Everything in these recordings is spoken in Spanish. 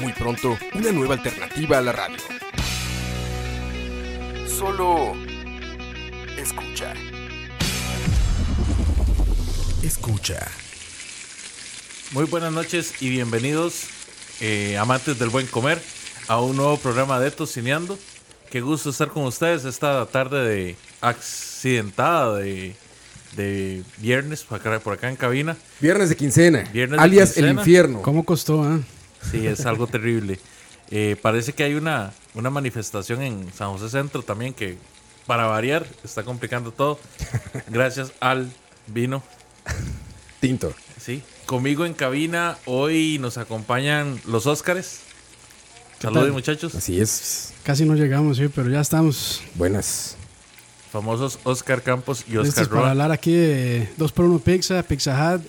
Muy pronto, una nueva alternativa a la radio. Solo escucha. Escucha. Muy buenas noches y bienvenidos, eh, amantes del buen comer, a un nuevo programa de Tocineando. Qué gusto estar con ustedes esta tarde de accidentada de, de viernes por acá, por acá en cabina. Viernes de quincena. Viernes de alias el quincena. infierno. ¿Cómo costó, ah? Sí, es algo terrible. Eh, parece que hay una, una manifestación en San José Centro también que, para variar, está complicando todo. Gracias al vino. Tinto. Sí. Conmigo en cabina hoy nos acompañan los Óscares. Saludos muchachos. Así es. Casi no llegamos, sí, pero ya estamos Buenas. Famosos Oscar Campos y listos Oscar para Roa. hablar aquí de 2x1 Pizza, Pizza Hut,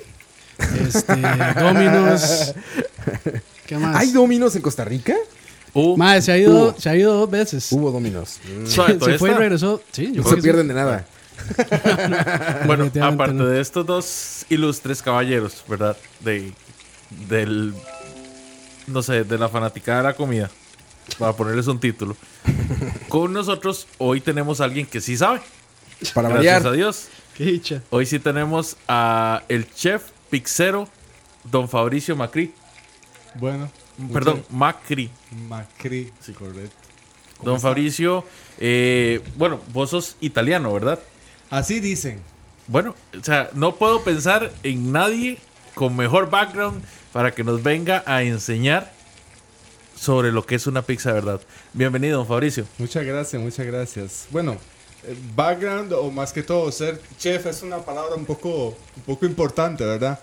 este, Domino's. ¿Qué más? ¿Hay dominos en Costa Rica? Uh, Madre, se ha ido, Hubo. se ha ido dos veces. Hubo dominos. Mm. se fue y regresó. Sí, yo No se pierden de nada. Bueno, aparte no. de estos dos ilustres caballeros, ¿verdad? De del no sé, de la fanaticada de la comida. Para ponerles un título. Con nosotros hoy tenemos a alguien que sí sabe. Para Gracias variar. a Dios. sí. Qué dicha. Hoy sí tenemos a el chef pixero Don Fabricio Macri. Bueno, Perdón, Macri. Macri, correcto. Don Fabricio, eh, bueno, vos sos italiano, ¿verdad? Así dicen. Bueno, o sea, no puedo pensar en nadie con mejor background para que nos venga a enseñar sobre lo que es una pizza, ¿verdad? Bienvenido, don Fabricio. Muchas gracias, muchas gracias. Bueno, eh, background o más que todo ser chef es una palabra un poco, un poco importante, ¿verdad?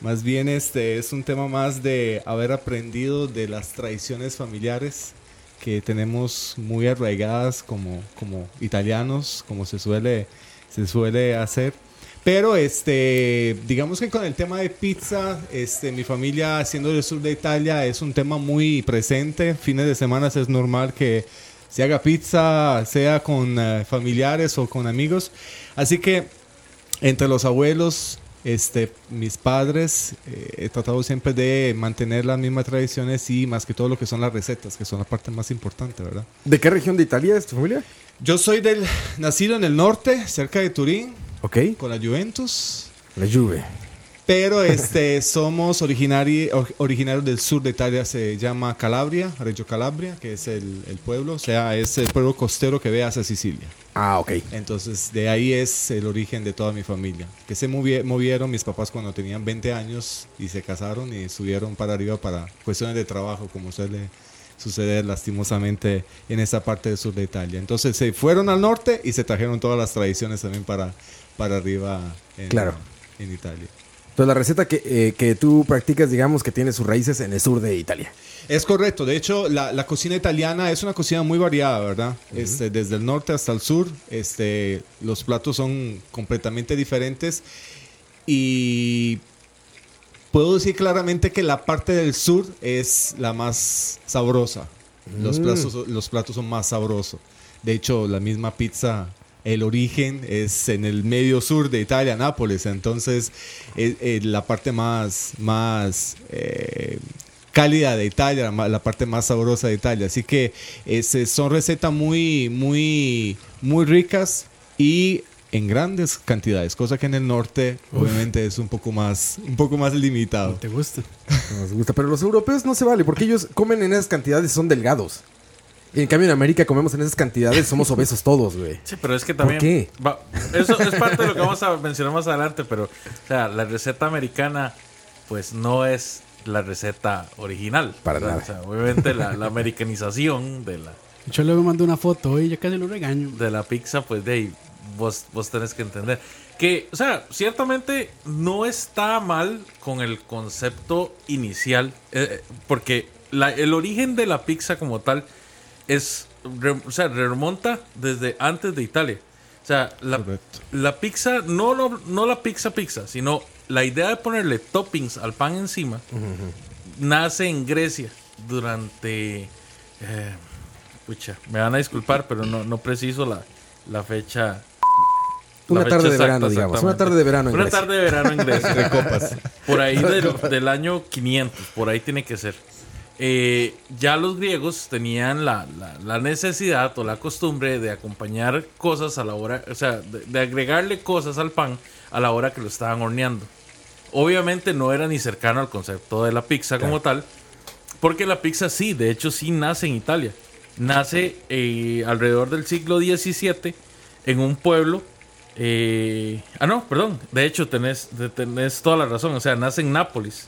Más bien este es un tema más de haber aprendido de las tradiciones familiares que tenemos muy arraigadas como, como italianos, como se suele, se suele hacer. Pero este, digamos que con el tema de pizza, este, mi familia siendo del sur de Italia es un tema muy presente. Fines de semana es normal que se haga pizza, sea con eh, familiares o con amigos. Así que entre los abuelos, este, mis padres, eh, he tratado siempre de mantener las mismas tradiciones y más que todo lo que son las recetas, que son la parte más importante, ¿verdad? ¿De qué región de Italia es tu familia? Yo soy del nacido en el norte, cerca de Turín, Ok. con la Juventus. La Juve. Pero este somos originari- or- originarios del sur de Italia, se llama Calabria, Reggio Calabria, que es el, el pueblo, o sea, es el pueblo costero que ve hacia Sicilia. Ah, ok. Entonces, de ahí es el origen de toda mi familia. Que se movi- movieron mis papás cuando tenían 20 años y se casaron y subieron para arriba para cuestiones de trabajo, como suele suceder lastimosamente en esa parte del sur de Italia. Entonces, se fueron al norte y se trajeron todas las tradiciones también para, para arriba en, Claro. en Italia. Entonces la receta que, eh, que tú practicas, digamos que tiene sus raíces en el sur de Italia. Es correcto, de hecho la, la cocina italiana es una cocina muy variada, ¿verdad? este, desde el norte hasta el sur, este, los platos son completamente diferentes y puedo decir claramente que la parte del sur es la más sabrosa. Los, platos, los platos son más sabrosos. De hecho, la misma pizza, el origen es en el medio sur de Italia, Nápoles. Entonces, es, es la parte más, más eh, cálida de Italia, la parte más sabrosa de Italia. Así que es- es- son recetas muy, muy, muy ricas y en grandes cantidades, cosa que en el norte obviamente es un poco más, un poco más limitado. ¿Te gusta? Nos gusta. Pero los europeos no se vale porque ellos comen en esas cantidades y son delgados. Y en cambio en América comemos en esas cantidades, somos obesos todos, güey. Sí, pero es que ¿Por también. qué? va- eso es parte de lo que vamos a mencionar más adelante, pero, o sea, la receta americana, pues no es la receta original. Para ¿verdad? nada. O sea, obviamente la, la americanización de la, Yo luego mandé una foto hoy, ya casi lo regaño. de la pizza, pues de ahí vos, vos tenés que entender. Que, o sea, ciertamente no está mal con el concepto inicial, eh, porque la- el origen de la pizza como tal es, re- o sea, remonta desde antes de Italia. O sea, la, la pizza, no, lo- no la pizza pizza, sino la idea de ponerle toppings al pan encima, nace en Grecia durante... eh, pucha, me van a disculpar, pero no, no preciso la, la fecha. Una la fecha tarde de exacta, verano, digamos. Una tarde de verano en Una Grecia. tarde de verano en Grecia. Por ahí del, del año 500, por ahí tiene que ser. Eh, ya los griegos tenían la, la- la necesidad o la costumbre de acompañar cosas a la hora, o sea, de, de agregarle cosas al pan a la hora que lo estaban horneando. Obviamente no era ni cercano al concepto de la pizza como tal, porque la pizza sí, de hecho sí nace en Italia. Nace eh, alrededor del siglo XVII en un pueblo. eh, ah, no, perdón. De hecho, tenés, tenés toda la razón. O sea, nace en Nápoles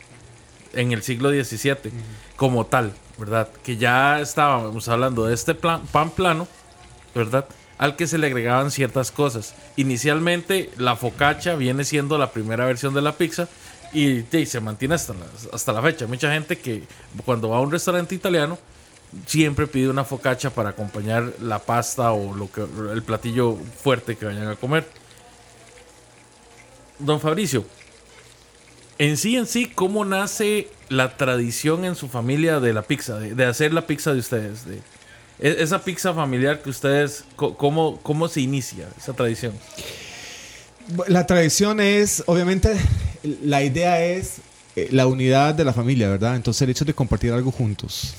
en el siglo XVII como tal, ¿verdad? Que ya estábamos hablando de este plan- pan plano, ¿verdad? Al que se le agregaban ciertas cosas. Inicialmente, la focaccia viene siendo la primera versión de la pizza y, se mantiene hasta la, hasta la fecha. Mucha gente que cuando va a un restaurante italiano siempre pide una focaccia para acompañar la pasta o lo que, el platillo fuerte que vayan a comer. Don Fabricio, en sí, en sí, ¿cómo nace la tradición en su familia de la pizza? De, hacer la pizza de ustedes. De, e- esa pizza familiar que ustedes, ¿cómo, ¿cómo se inicia esa tradición? La tradición es, obviamente, la idea es eh, la unidad de la familia, ¿verdad? Entonces el hecho de compartir algo juntos.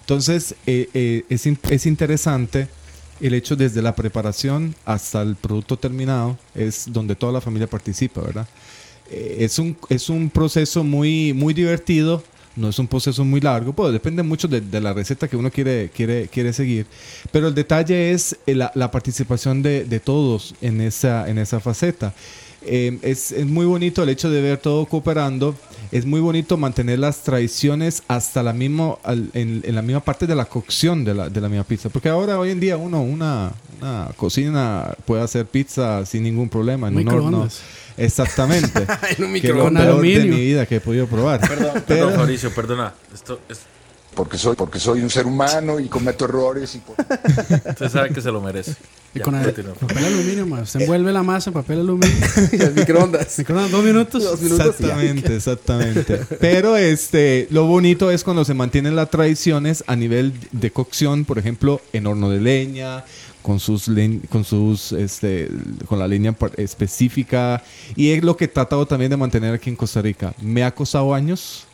Entonces eh, eh, es, es interesante el hecho desde la preparación hasta el producto terminado, es donde toda la familia participa, ¿verdad? Eh, es, un, es un proceso muy, muy divertido, no es un proceso muy largo, pues depende mucho de, de la receta que uno quiere, quiere, quiere seguir, pero el detalle es eh, la, la participación de, de todos en esa, en esa faceta. Eh, es, es muy bonito el hecho de ver todo cooperando. Es muy bonito mantener las tradiciones hasta la misma, al- en, en la misma parte de la cocción de la, de la misma pizza. Porque ahora, hoy en día, uno, una, una cocina puede hacer pizza sin ningún problema. En un horno. Microondas. Exactamente. En un que es lo microondas. peor de mi vida que he podido probar. Perdón, Pero- perdón Fabricio, perdona. Esto es- porque soy, porque soy un ser humano y cometo errores y por- usted sabe que se lo merece. Y Ya, con el papel aluminio, ma. Usted envuelve la masa en papel aluminio. Y al microondas. Microondas, dos minutos. Dos minutos y ya. Exactamente, exactamente. Pero este, lo bonito es cuando se mantienen las tradiciones a nivel de cocción, por ejemplo, en horno de leña, con sus con sus este, con la leña par- específica y es lo que he tratado también de mantener aquí en Costa Rica. Me ha costado años,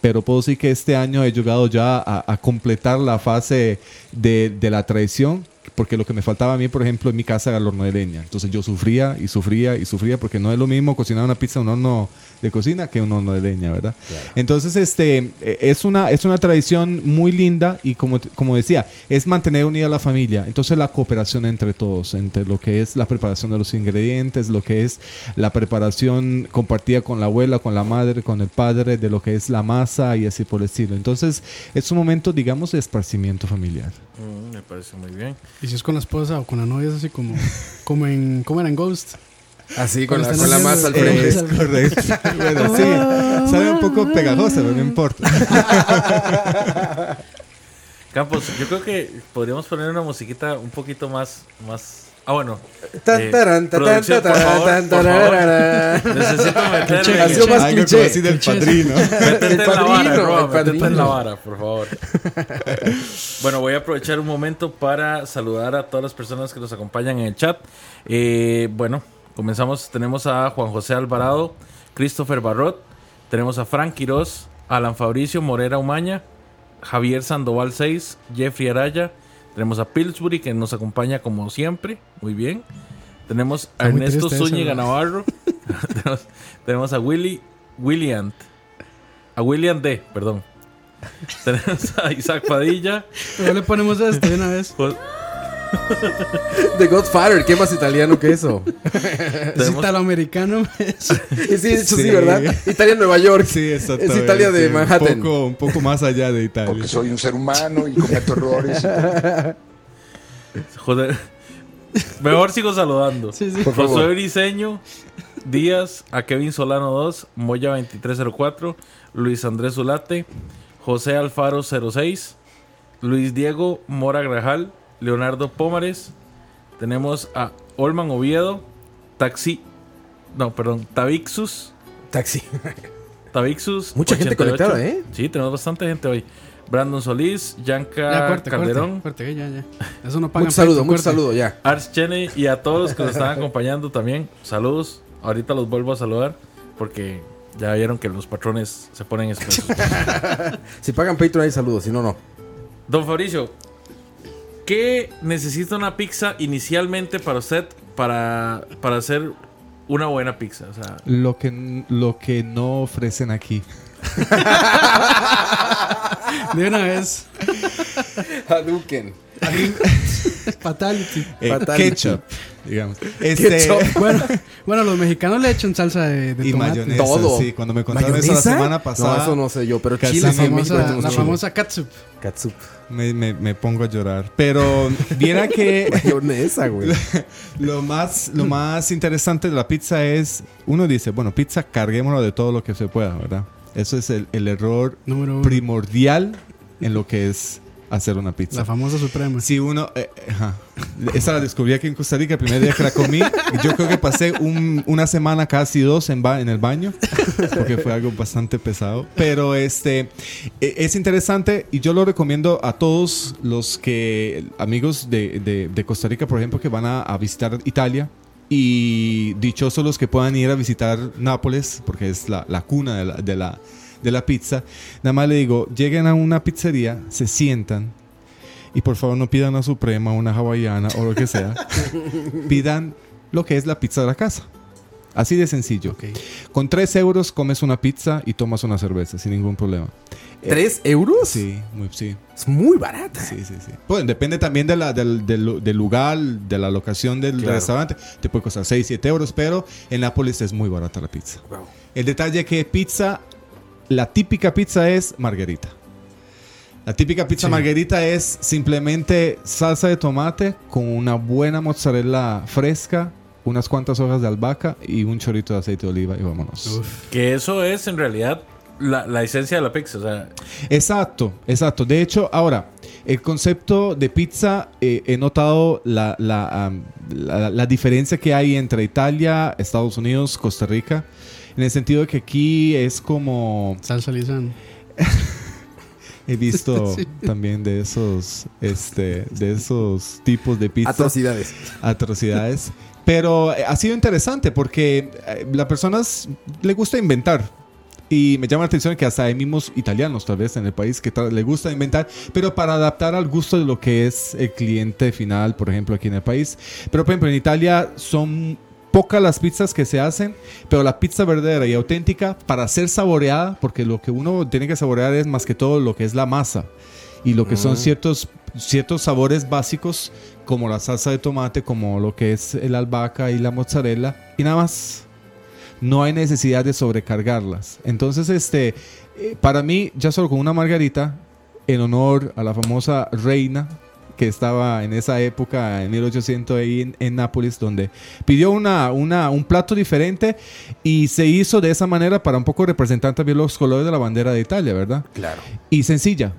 pero puedo decir que este año he llegado ya a, completar la fase de, de la tradición, porque lo que me faltaba a mí, por ejemplo, en mi casa era el horno de leña. Entonces yo sufría y sufría y sufría, porque no es lo mismo cocinar una pizza en un horno de cocina que un horno de leña, ¿verdad? Entonces, este, eh, es una, es una tradición muy linda y como, como decía, es mantener unida la familia. Entonces, la cooperación entre todos, entre lo que es la preparación de los ingredientes, lo que es la preparación compartida con la abuela, con la madre, con el padre, de lo que es la masa y así por el estilo. Entonces, es un momento, digamos, de esparcimiento familiar. Mm, me parece muy bien. Y si es con la esposa o con la novia, es así como, como en, como era en Ghost. Así, con la, con la masa al frente. Es correcto. Bueno, sí, sabe un poco pegajosa, pero no importa. Campos, yo creo que podríamos poner una musiquita un poquito más. más ah, bueno. Eh. Necesito meterme. Cliché, Ha sido más Algo cliché. así del padrino. Métete El en la vara, Roa, métete en la vara, por favor. bueno, voy a aprovechar un momento para saludar a todas las personas que nos acompañan en el chat. Eh, bueno, comenzamos. Tenemos a Juan José Alvarado, Christopher Barrot, tenemos a Frank Quiroz, Alan Fabricio Morera Umaña, Javier Sandoval 6, Jeffrey Araya, tenemos a Pillsbury que nos acompaña como siempre, muy bien. Tenemos a Está Ernesto eso, Zúñiga ¿no? Navarro, tenemos, tenemos a Willy William, a William D, perdón. Tenemos a Isaac Padilla, Pero le ponemos esto de una vez. The Godfather, ¿qué más italiano que eso? Es italoamericano. sí, de hecho sí, Sí. ¿verdad? Italia, Nueva York. Sí, exactamente. Es Italia de Manhattan. Un poco, un poco más allá de Italia. porque soy un ser humano y cometo errores Joder. Mejor sigo saludando. Sí, sí. Por Josué favor. Briseño, Díaz, a Kevin Solano 2, Moya 2304, Luis Andrés Zulate, José Alfaro 06, Luis Diego Mora Grajal, Leonardo Pómares. Tenemos a Olman Oviedo, Taxi, no, perdón, Tavixus, Taxi. Tavixus. Mucha gente conectada, ¿eh? Sí, tenemos bastante gente hoy. Brandon Solís, Yanka Ya, corte, Calderón, corte, corte, ya, ya. Eso no pagan Mucho saludo, corte. saludo, ya. Ars Cheney y a todos los que nos están acompañando también. Saludos. Ahorita los vuelvo a saludar porque ya vieron que los patrones se ponen espesos. Si pagan Patreon hay saludos, si no, no. Don Fabricio, ¿qué necesita una pizza inicialmente para usted para, para hacer una buena pizza? O sea, Lo que, lo que no ofrecen aquí. De una vez. Hadouken. Fatality. Eh, Fatality. ketchup, digamos. Este, Ketchup. Bueno, bueno, los mexicanos le echan salsa de, de y tomate. mayonesa. Todo. Sí, cuando me contaron eso la ¿Mayonesa? semana pasada, No, eso no sé yo, pero chile La sí en México famosa, la chile. famosa. Catsup. me, me- me pongo a llorar. Pero viera que Mayonesa, güey. lo más, lo más interesante de la pizza es, uno dice, bueno, pizza, carguémoslo de todo lo que se pueda, ¿verdad? Eso es el, el error Número primordial en lo que es hacer una pizza. La famosa suprema. Si uno. eh, ajá. Esa la descubrí aquí en Costa Rica el primer día que la comí. Yo creo que pasé un- una semana, casi dos, en, ba- en el baño. Porque fue algo bastante pesado. Pero este. eh, Es interesante y yo lo recomiendo a todos los que. Amigos de, de- de Costa Rica, por ejemplo, que van a, a visitar Italia. Y dichosos los que puedan ir a visitar Nápoles, porque es la, la cuna de la, de, la, de la pizza. Nada más le digo, lleguen a una pizzería, se sientan y por favor no pidan una suprema, una hawaiana o lo que sea. pidan lo que es la pizza de la casa. Así de sencillo. Ok. Con 3 euros comes una pizza y tomas una cerveza sin ningún problema. ¿Tres euros? Sí, muy, sí. Es muy barata. Sí, sí, sí. Pues depende también de la, del, del- del lugar, de la locación del Claro. restaurante. Te puede costar 6, 7 euros, pero en Nápoles es muy barata la pizza. Wow. El detalle que pizza, la típica pizza es margarita. La típica pizza Sí. margarita es simplemente salsa de tomate con una buena mozzarella fresca, unas cuantas hojas de albahaca y un chorrito de aceite de oliva y vámonos. que eso es en realidad la, la esencia de la pizza. O sea, Exacto, exacto. De hecho, ahora, el concepto de pizza, eh, he notado la, la- la diferencia que hay entre Italia, Estados Unidos, Costa Rica, en el sentido de que aquí es como... Salsa lisán. He visto Sí. también de esos, este, de esos tipos de pizza. Atrocidades. atrocidades. Pero eh, ha sido interesante porque eh, las personas le gusta inventar. Y me llama la atención que hasta hay mismos italianos, tal vez, en el país, que le gusta inventar, pero para adaptar al gusto de lo que es el cliente final, por ejemplo, aquí en el país. Pero, por ejemplo, en Italia son pocas las pizzas que se hacen, pero la pizza verdadera y auténtica, para ser saboreada, porque lo que uno tiene que saborear es más que todo lo que es la masa y lo que son ciertos, ciertos sabores básicos, como la salsa de tomate, como lo que es el albahaca y la mozzarella, y nada más. No hay necesidad de sobrecargarlas. Entonces, este, eh, para mí, ya solo con una margarita, en honor a la famosa reina que estaba en esa época, en 1800, ahí en, en Nápoles, donde pidió una, una, un plato diferente y se hizo de esa manera para un poco representar también los colores de la bandera de Italia, ¿verdad? Claro. Y sencilla.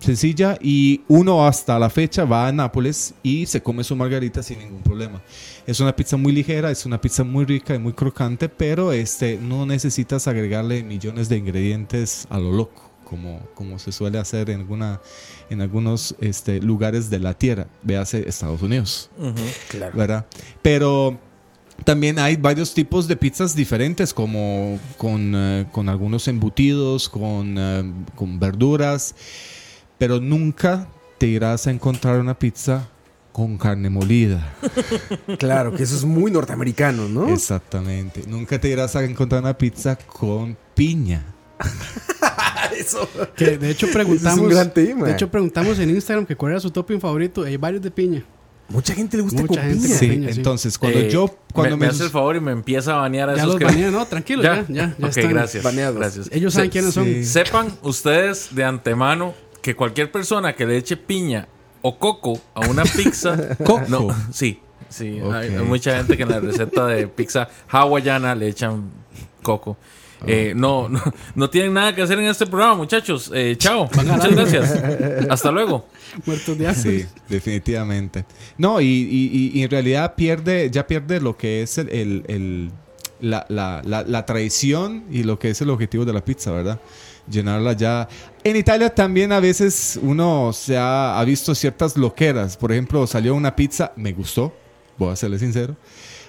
Sencilla y uno hasta la fecha va a Nápoles y se come su margarita sin ningún problema. Es una pizza muy ligera, es una pizza muy rica y muy crocante, pero este, no necesitas agregarle millones de ingredientes a lo loco, como, como se suele hacer en, alguna, en algunos este, lugares de la tierra, véase Estados Unidos. Claro. ¿verdad? Pero también hay varios tipos de pizzas diferentes, como con, eh, con algunos embutidos, con, eh, con verduras, pero nunca te irás a encontrar una pizza con carne molida. Claro, que eso es muy norteamericano, ¿no? Exactamente. Nunca te irás a encontrar una pizza con piña. Eso. Que de hecho preguntamos. Es un gran tema. De hecho preguntamos en Instagram que cuál era su topping favorito. Hay varios de piña. Mucha gente le gusta Mucha con gente piña. con Sí, piña, sí. entonces cuando eh, yo... Cuando me, me, me hace el favor y me empieza a banear a Ya esos los que... baneé, no, tranquilo, ya, ya, ya ok, están. gracias. Baneados. Gracias. Ellos saben Se- quiénes son. sí. Sepan ustedes de antemano que cualquier persona que le eche piña o coco a una pizza. ¿Coco? No, sí. Sí, hay, Ok. hay mucha gente que en la receta de pizza hawaiana le echan coco. Eh, no, no, no tienen nada que hacer en este programa, muchachos. Eh, chao. Muchas gracias. Hasta luego. Muertos de hambre. Sí, definitivamente. No, y, y- y- y en realidad pierde, ya pierde lo que es el, el- el- la, la- la- la tradición y lo que es el objetivo de la pizza, ¿verdad? Llenarla ya. En Italia también a veces uno se ha, ha visto ciertas loqueras. Por ejemplo, salió una pizza, me gustó, voy a serle sincero.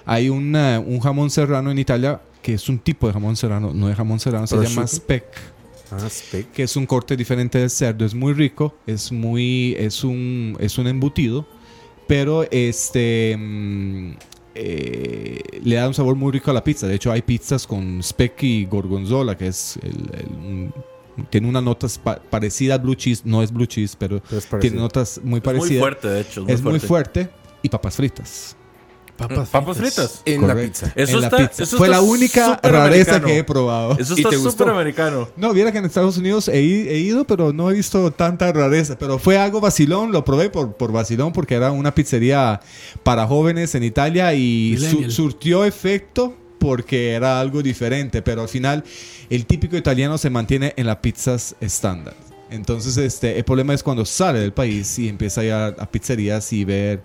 Hay una- un jamón serrano en Italia que es un tipo de jamón serrano, no es jamón serrano, se llama speck Ah, speck. que es un corte diferente del cerdo, es muy rico, es muy es un es un embutido, pero este mm, eh, le da un sabor muy rico a la pizza. De hecho, hay pizzas con speck y gorgonzola, que es el- el- un- tiene unas notas pa- parecidas al blue cheese, no es blue cheese, pero Pero es tiene notas muy Muy parecidas. fuerte, de hecho. es muy fuerte y papas fritas. Papas, Papas fritas. En la pizza. Eso en está- la pizza. eso Fue está la única rareza americano. que he probado. Eso ¿Y está súper americano. No, viera que en Estados Unidos he, ido, pero no he visto tanta rareza. Pero fue algo vacilón, lo probé por, por vacilón porque era una pizzería para jóvenes en Italia y su- surtió efecto porque era algo diferente. Pero al final, el típico italiano se mantiene en las pizzas estándar. Entonces, este, el problema es cuando sale del país y empieza a ir a, a pizzerías y ver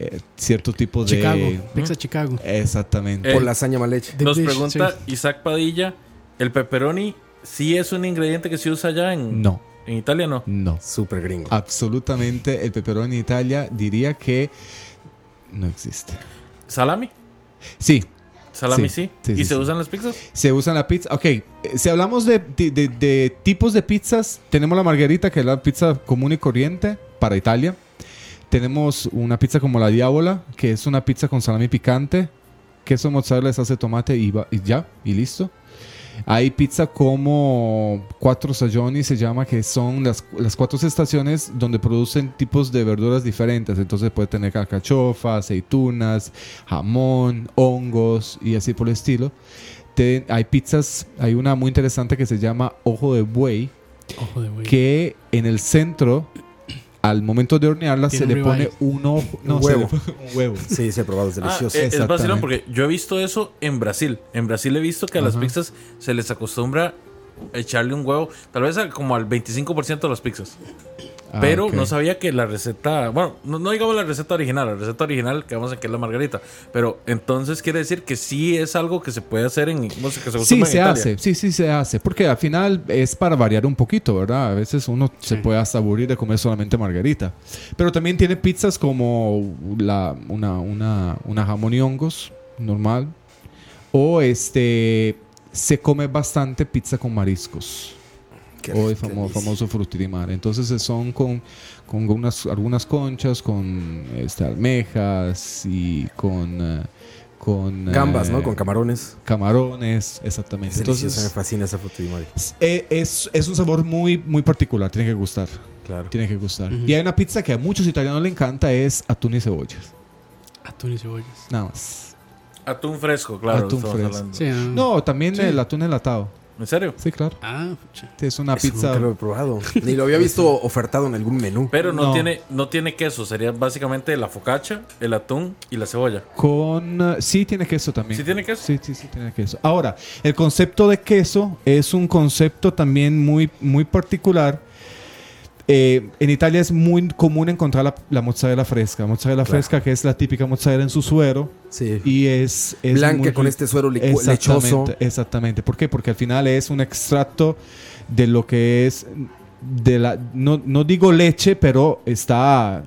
eh, cierto tipo de... Chicago. Pizza Chicago. Exactamente. Eh, lasaña mal hecha. Nos dish, pregunta sí. Isaac Padilla, ¿el pepperoni sí es un ingrediente que se usa allá en, No, en Italia? No. no. Súper gringo. Absolutamente, el pepperoni en Italia diría que no existe. ¿Salami? Sí, ¿Salami Sí, sí? sí, ¿Y sí, se sí. usan las pizzas? se usa en la pizza. Ok, eh, si hablamos de, de- de- de tipos de pizzas, tenemos la margarita, que es la pizza común y corriente para Italia. Tenemos una pizza como la Diabola, que es una pizza con salami picante, queso mozzarella, salsa de tomate y, va- y ya, y listo. Hay pizza como cuatro stagioni, se llama, que son las, las cuatro estaciones donde producen tipos de verduras diferentes. Entonces puede tener alcachofa, aceitunas, jamón, hongos y así por el estilo. Te- hay pizzas, hay una muy interesante que se llama Ojo de Buey, Ojo de güey. que en el centro, al momento de hornearla, se le pone ribeye. un ojo, no, Un se le huevo. pone un huevo. Sí, sí, he probado, es Ah, delicioso. es vacilón porque yo he visto eso en Brasil. En Brasil he visto que a las Ajá. pizzas se les acostumbra echarle un huevo, tal vez como al 25% de las pizzas. Ah, Pero no sabía que la receta, bueno, no, no digamos la receta original, la receta original que vamos a que es la margarita, pero entonces quiere decir que sí es algo que se puede hacer en, no sé, que se Sí, en se hace, sí, sí, se hace. Porque al final es para variar un poquito, ¿verdad? A veces uno se puede hasta aburrir de comer solamente margarita. Pero también tiene pizzas como la, una, una, una jamón y hongos normal. O este, se come bastante pizza con mariscos. Qué o el rica famo- famoso frutirimar. Entonces eh, son con, con unas, algunas conchas, con este, almejas y con... eh, con Gambas, eh, ¿no? Con camarones. camarones, exactamente. Es delicioso, me Entonces, fascina esa eh, es, es un sabor muy, muy particular, tiene que gustar. Claro. Tiene que gustar. Y hay una pizza que a muchos italianos le encanta, es atún y cebollas. Atún y cebollas. Nada más. Atún fresco, claro. Atún fresco. Sí, no. No, también Sí. el atún enlatado. ¿En serio? Sí, claro. Ah, pucha. Es una Eso pizza. nunca lo he probado. Ni lo había visto ofertado en algún menú. Pero no, No. tiene no tiene queso, sería básicamente la focaccia, el atún y la cebolla. Con. eh, sí, tiene queso también. ¿Sí tiene queso? Sí, sí, sí, tiene queso. Ahora, el concepto de queso es un concepto también muy, muy particular. Eh, en Italia es muy común encontrar la, la mozzarella fresca. Mozzarella Claro. fresca, que es la típica mozzarella en su suero. Sí. Y es. es Blanca muy con este suero Exactamente, lechoso. Exactamente. ¿Por qué? Porque al final es un extracto de lo que es. De la, no, no digo leche, pero está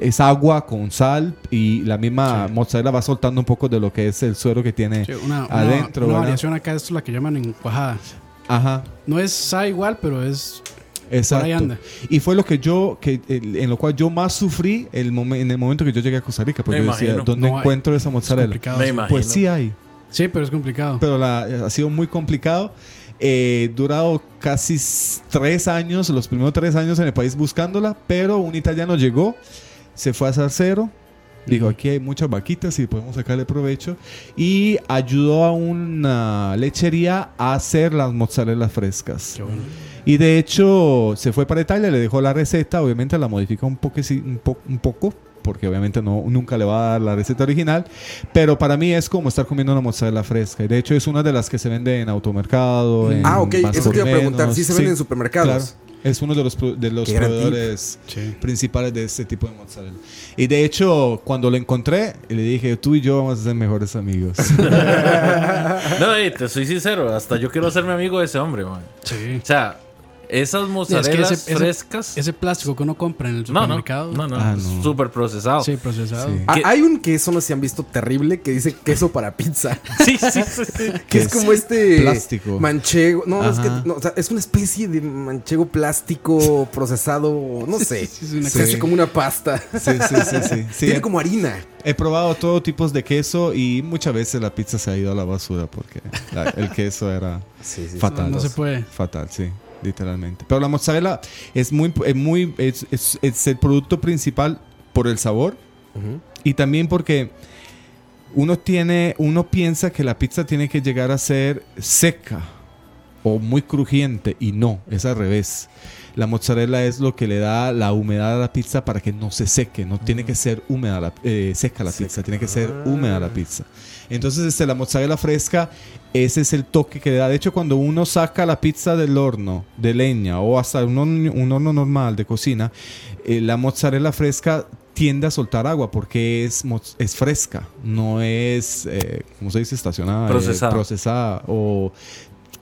es agua con sal y la misma Sí. mozzarella va soltando un poco de lo que es el suero que tiene Sí, una, una- adentro. una variación acá, esto es la que llaman en cuajada. Ajá, No es igual, pero es. Exacto. ahí anda. Y fue lo que yo, que el- en lo cual yo más sufrí el momen- en el momento que yo llegué a Costa Rica, porque Me yo decía, imagino. ¿dónde No hay- encuentro esa Es mozzarella? complicado. Me imagino. Pues sí hay. Sí, pero es complicado. pero la, ha sido muy complicado. Eh, durado casi s- tres años, los primeros tres años en el país buscándola, pero un italiano llegó, se fue a Zarcero, dijo aquí hay muchas vaquitas y podemos sacarle provecho, y ayudó a una lechería a hacer las mozzarella frescas. Qué bueno. Y de hecho se fue para Italia, le dejó la receta, obviamente la modificó un, poco, un, po- un poco porque obviamente no, nunca le va a dar la receta original, pero para mí es como estar comiendo una mozzarella fresca. Y de hecho es una de las que se vende en automercado. en Ah, ok, Más eso te iba a preguntar. Menos. ¿Sí se venden en supermercados? Claro. Es uno de los, de los proveedores Sí. principales de este tipo de mozzarella. Y de hecho, cuando lo encontré, le dije, tú y yo vamos a ser mejores amigos. No, eh, te soy sincero, hasta yo quiero hacerme amigo de ese hombre, man. Sí. O sea, esas ese- frescas. Ese plástico que uno compra en el no, no, supermercado. no, no, Ah, no. súper procesado. Sí, procesado. Sí. Ah, hay un queso, no sé si han visto, terrible, que dice queso para pizza. Sí, sí, sí, sí. Que es, es como este plástico. manchego. No, es que no, o sea, es una especie de manchego plástico procesado, no sé. Sí, sí, es una Se como una pasta. Sí, sí, sí, sí. Sí, Tiene he, como harina. he probado todo tipos de queso y muchas veces la pizza se ha ido a la basura porque la- el queso era Sí, sí. fatal. No, no se puede. Fatal, sí, literalmente. Pero la mozzarella es muy, es muy, es, es- es el producto principal por el sabor y también porque uno tiene, uno piensa que la pizza tiene que llegar a ser seca o muy crujiente y no, es al revés. La mozzarella es lo que le da la humedad a la pizza para que no se seque. No tiene que ser húmeda la, eh, seca la pizza, tiene que ser húmeda la pizza. Entonces, este, la mozzarella fresca, ese es el toque que le da. De hecho, cuando uno saca la pizza del horno de leña o hasta un horno, un horno normal de cocina, eh, la mozzarella fresca tiende a soltar agua porque es, es fresca, no es, eh, ¿cómo se dice? Estacionada, eh, Procesada. procesada o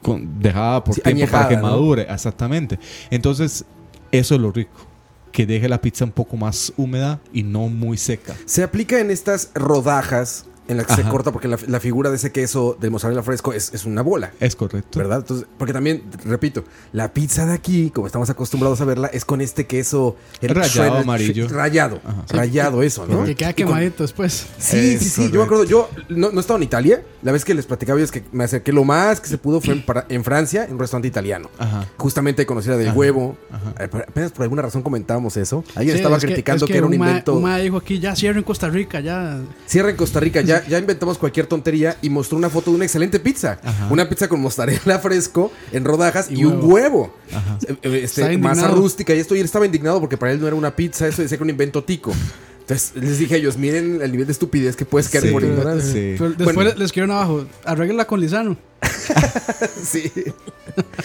con- dejada por Sí, tiempo para que madure. Exactamente. Entonces, eso es lo rico. Que deje la pizza un poco más húmeda y no muy seca. Se aplica en estas rodajas en las que se Ajá. corta porque la, la figura de ese queso del mozzarella fresco es, es una bola. Es correcto. ¿Verdad? Entonces, porque también, repito, la pizza de aquí, como estamos acostumbrados a verla, es con este queso el Rallado amarillo. Rayado. Ajá. Rayado eso, ¿no? Que queda quemadito después. Sí, Es sí, sí. Yo me acuerdo, yo no, no estaba en Italia. La vez que les platicaba yo es que me acerqué lo más que se pudo fue en, para- en Francia, en un restaurante italiano. Ajá. Justamente conocida del huevo. Eh, Apenas por alguna razón comentábamos eso. Alguien Sí, estaba es criticando es que, era un invento. Un ma dijo aquí, ya cierro en Costa Rica, ya. Cierra en Costa Rica, ya, ya inventamos cualquier tontería y mostró una foto de una excelente pizza. Una pizza con mozzarella fresco en rodajas y, Y un huevo. Ajá. Eh, eh, Este, masa rústica y esto. Y él estaba indignado porque para él no era una pizza, eso decía que era un invento tico. Entonces les dije a ellos, miren el nivel de estupidez que puedes caer Sí, por ignorancia. sí. Después Bueno. les escribieron abajo, arregla con Lizano. Sí.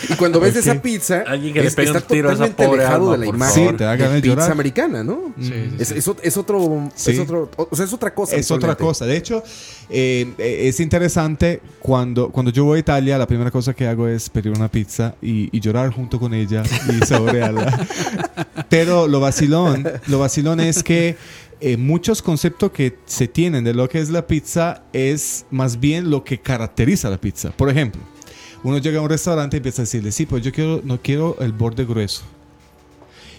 Y cuando ves Ok. esa pizza, Alguien que le es- un está tiro a esa totalmente pobre alejado alma, de la imagen. Sí, te da de ganas de pizza llorar. americana, ¿no? Sí, sí, Es, sí. es es otro, Sí. es otro, o sea, es otra cosa. Es otra cosa. De hecho, eh, eh, es interesante cuando, cuando yo voy a Italia, la primera cosa que hago es pedir una pizza y, y llorar junto con ella y saborearla. Pero lo vacilón, lo vacilón es que eh, muchos conceptos que se tienen de lo que es la pizza es más bien lo que caracteriza la pizza. Por ejemplo, uno llega a un restaurante y empieza a decirle, sí, pues yo quiero, no quiero el borde grueso.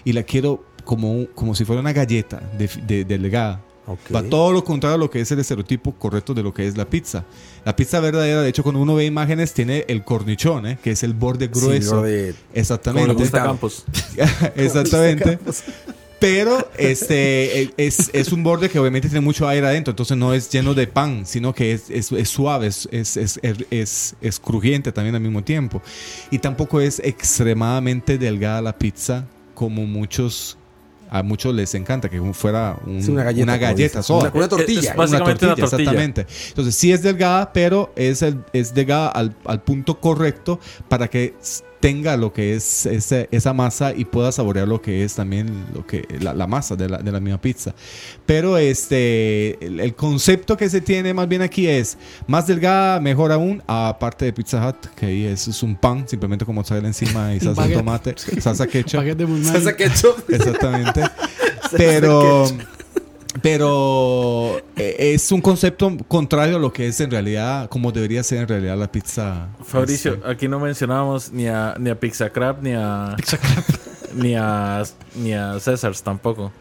Y la quiero como, como si fuera una galleta de, de- delgada. Ok. Va todo lo contrario a lo que es el estereotipo correcto de lo que es la pizza. La pizza verdadera, de hecho, cuando uno ve imágenes, tiene el cornichone, que es el borde Sí, grueso. lo de- Como le Exactamente. gusta a Campos. Pero este e- es, es un borde que obviamente tiene mucho aire adentro, entonces no es lleno de pan, sino que es, es- es suave, es, es, es, es- es crujiente también al mismo tiempo. Y tampoco es extremadamente delgada la pizza como muchos... A muchos les encanta que fuera un- una galleta, como galleta sola. Una- una tortilla. Es básicamente una tortilla. Exactamente. Entonces sí es delgada, pero es, el, es delgada al, al punto correcto para que tenga lo que es ese- esa masa y pueda saborear lo que es también lo que la, la masa de la, de la misma pizza. Pero este el, el concepto que se tiene más bien aquí es más delgada, mejor aún, aparte de Pizza Hut, que ahí es, es un pan, simplemente con mozzarella encima y salsa de tomate, salsa ketchup. Salsa ketchup. Exactamente. pero pero eh, es un concepto contrario a lo que es en realidad, como debería ser en realidad la pizza. Fabricio, Este, aquí no mencionábamos ni a, ni a Pizza Crab ni a. Ni a, ni a Césars tampoco.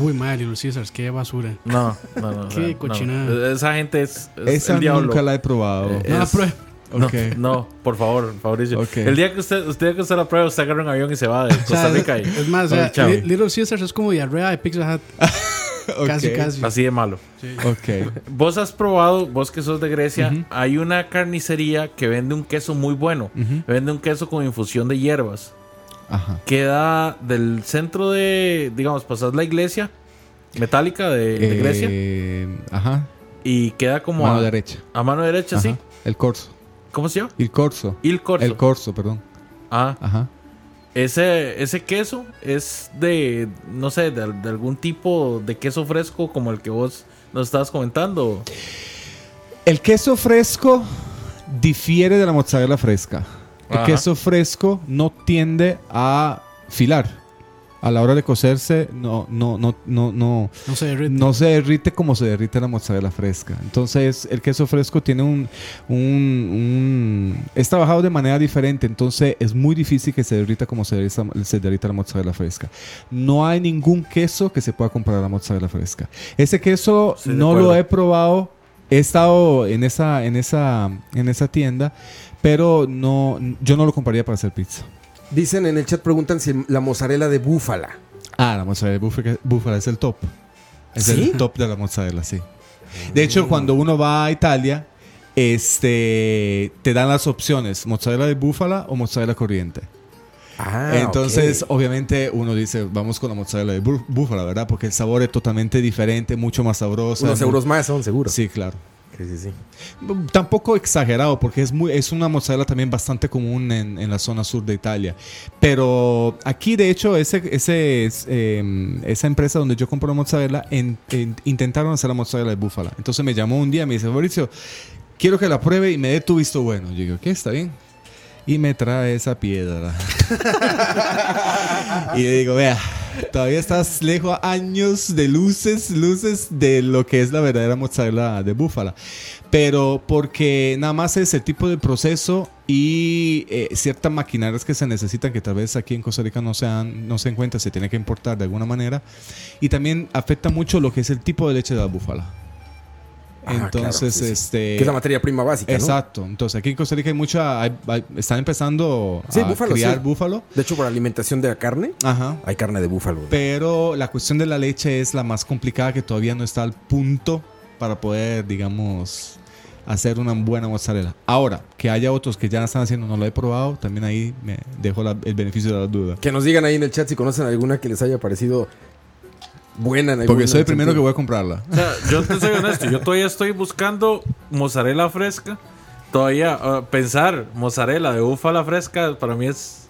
Uy, madre, Little Caesars, qué basura. No, no, no. Qué o sea, no. cochinada. Esa gente es, es esa el diablo. nunca la he probado. Eh, No la Es- pruebe. No, Ok. no, por favor, Fabricio. Ok. El día que usted, usted que usted la pruebe, usted agarra un avión y se va de Costa Rica. y- es más, o sea, Little Caesars es como diarrea de Pizza Hut. Casi, casi. Así de malo. Ok. Vos has probado, vos que sos de Grecia, hay una carnicería que vende un queso muy bueno. Vende un queso con infusión de hierbas. Ajá. Queda del centro de, digamos, pasas la iglesia metálica de, de Grecia Eh, Ajá. y queda como Mano a, derecha. a mano derecha, Ajá. sí. El corso. ¿Cómo se llama? El corso. Il corso. El corso, perdón. ah, Ajá. Ese, ese queso es de, no sé, de, de algún tipo de queso fresco como el que vos nos estabas comentando. El queso fresco difiere de la mozzarella fresca. El Ajá. queso fresco no tiende a filar. A la hora de cocerse, no, no, no, no, no, No se derrite. no se derrite como se derrite la mozzarella fresca. Entonces, el queso fresco tiene un, un, un- es trabajado de manera diferente. Entonces, es muy difícil que se derrita como se derrita, se derrita la mozzarella fresca. No hay ningún queso que se pueda comparar a la mozzarella fresca. Ese queso Sí, no lo he probado. He estado en esa, en esa, en esa tienda, pero no, yo no lo compraría para hacer pizza. Dicen en el chat, preguntan si la mozzarella de búfala. Ah, la mozzarella de búfala, es el top. Es ¿Sí? el top de la mozzarella, sí. De hecho, cuando uno va a Italia, este, te dan las opciones, mozzarella de búfala o mozzarella corriente. Ah, Entonces, obviamente, uno dice, vamos con la mozzarella de bú- búfala, ¿verdad? Porque el sabor es totalmente diferente, mucho más sabroso. unos euros más son seguros. Sí, claro. Sí. Tampoco exagerado, porque es, muy, es una mozzarella también bastante común en, en la zona sur de Italia. Pero aquí, de hecho, ese, ese, es, eh, esa empresa donde yo compro la mozzarella en- en- intentaron hacer la mozzarella de búfala. Entonces me llamó un día y me dice, Mauricio, quiero que la pruebe y me dé tu visto bueno. Yo digo, ¿qué? Está bien. Y me trae esa piedra. y le digo, vea, todavía estás lejos años de luces, luces de lo que es la verdadera mozzarella de búfala. Pero porque nada más es el tipo de proceso y eh, ciertas maquinarias que se necesitan que tal vez aquí en Costa Rica no se, dan- no se encuentra, se tiene que importar de alguna manera. Y también afecta mucho lo que es el tipo de leche de la búfala. Ah, Entonces, claro, sí, sí. este... Que es la materia prima básica, ¿no? Exacto. Entonces, aquí en Costa Rica hay mucha. hay- hay- están empezando Sí, a búfalo, criar sí. búfalo. De hecho, para alimentación de la carne, Ajá. hay carne de búfalo. Pero la cuestión de la leche es la más complicada que todavía no está al punto para poder, digamos, hacer una buena mozzarella. Ahora, que haya otros que ya la están haciendo, no lo he probado, también ahí me dejo la- el beneficio de la duda. Que nos digan ahí en el chat si conocen alguna que les haya parecido buena en algún Porque soy el primero que voy a comprarla. O sea, yo te soy honesto, yo todavía estoy buscando mozzarella fresca. Todavía ah, pensar mozzarella de búfala fresca para mí es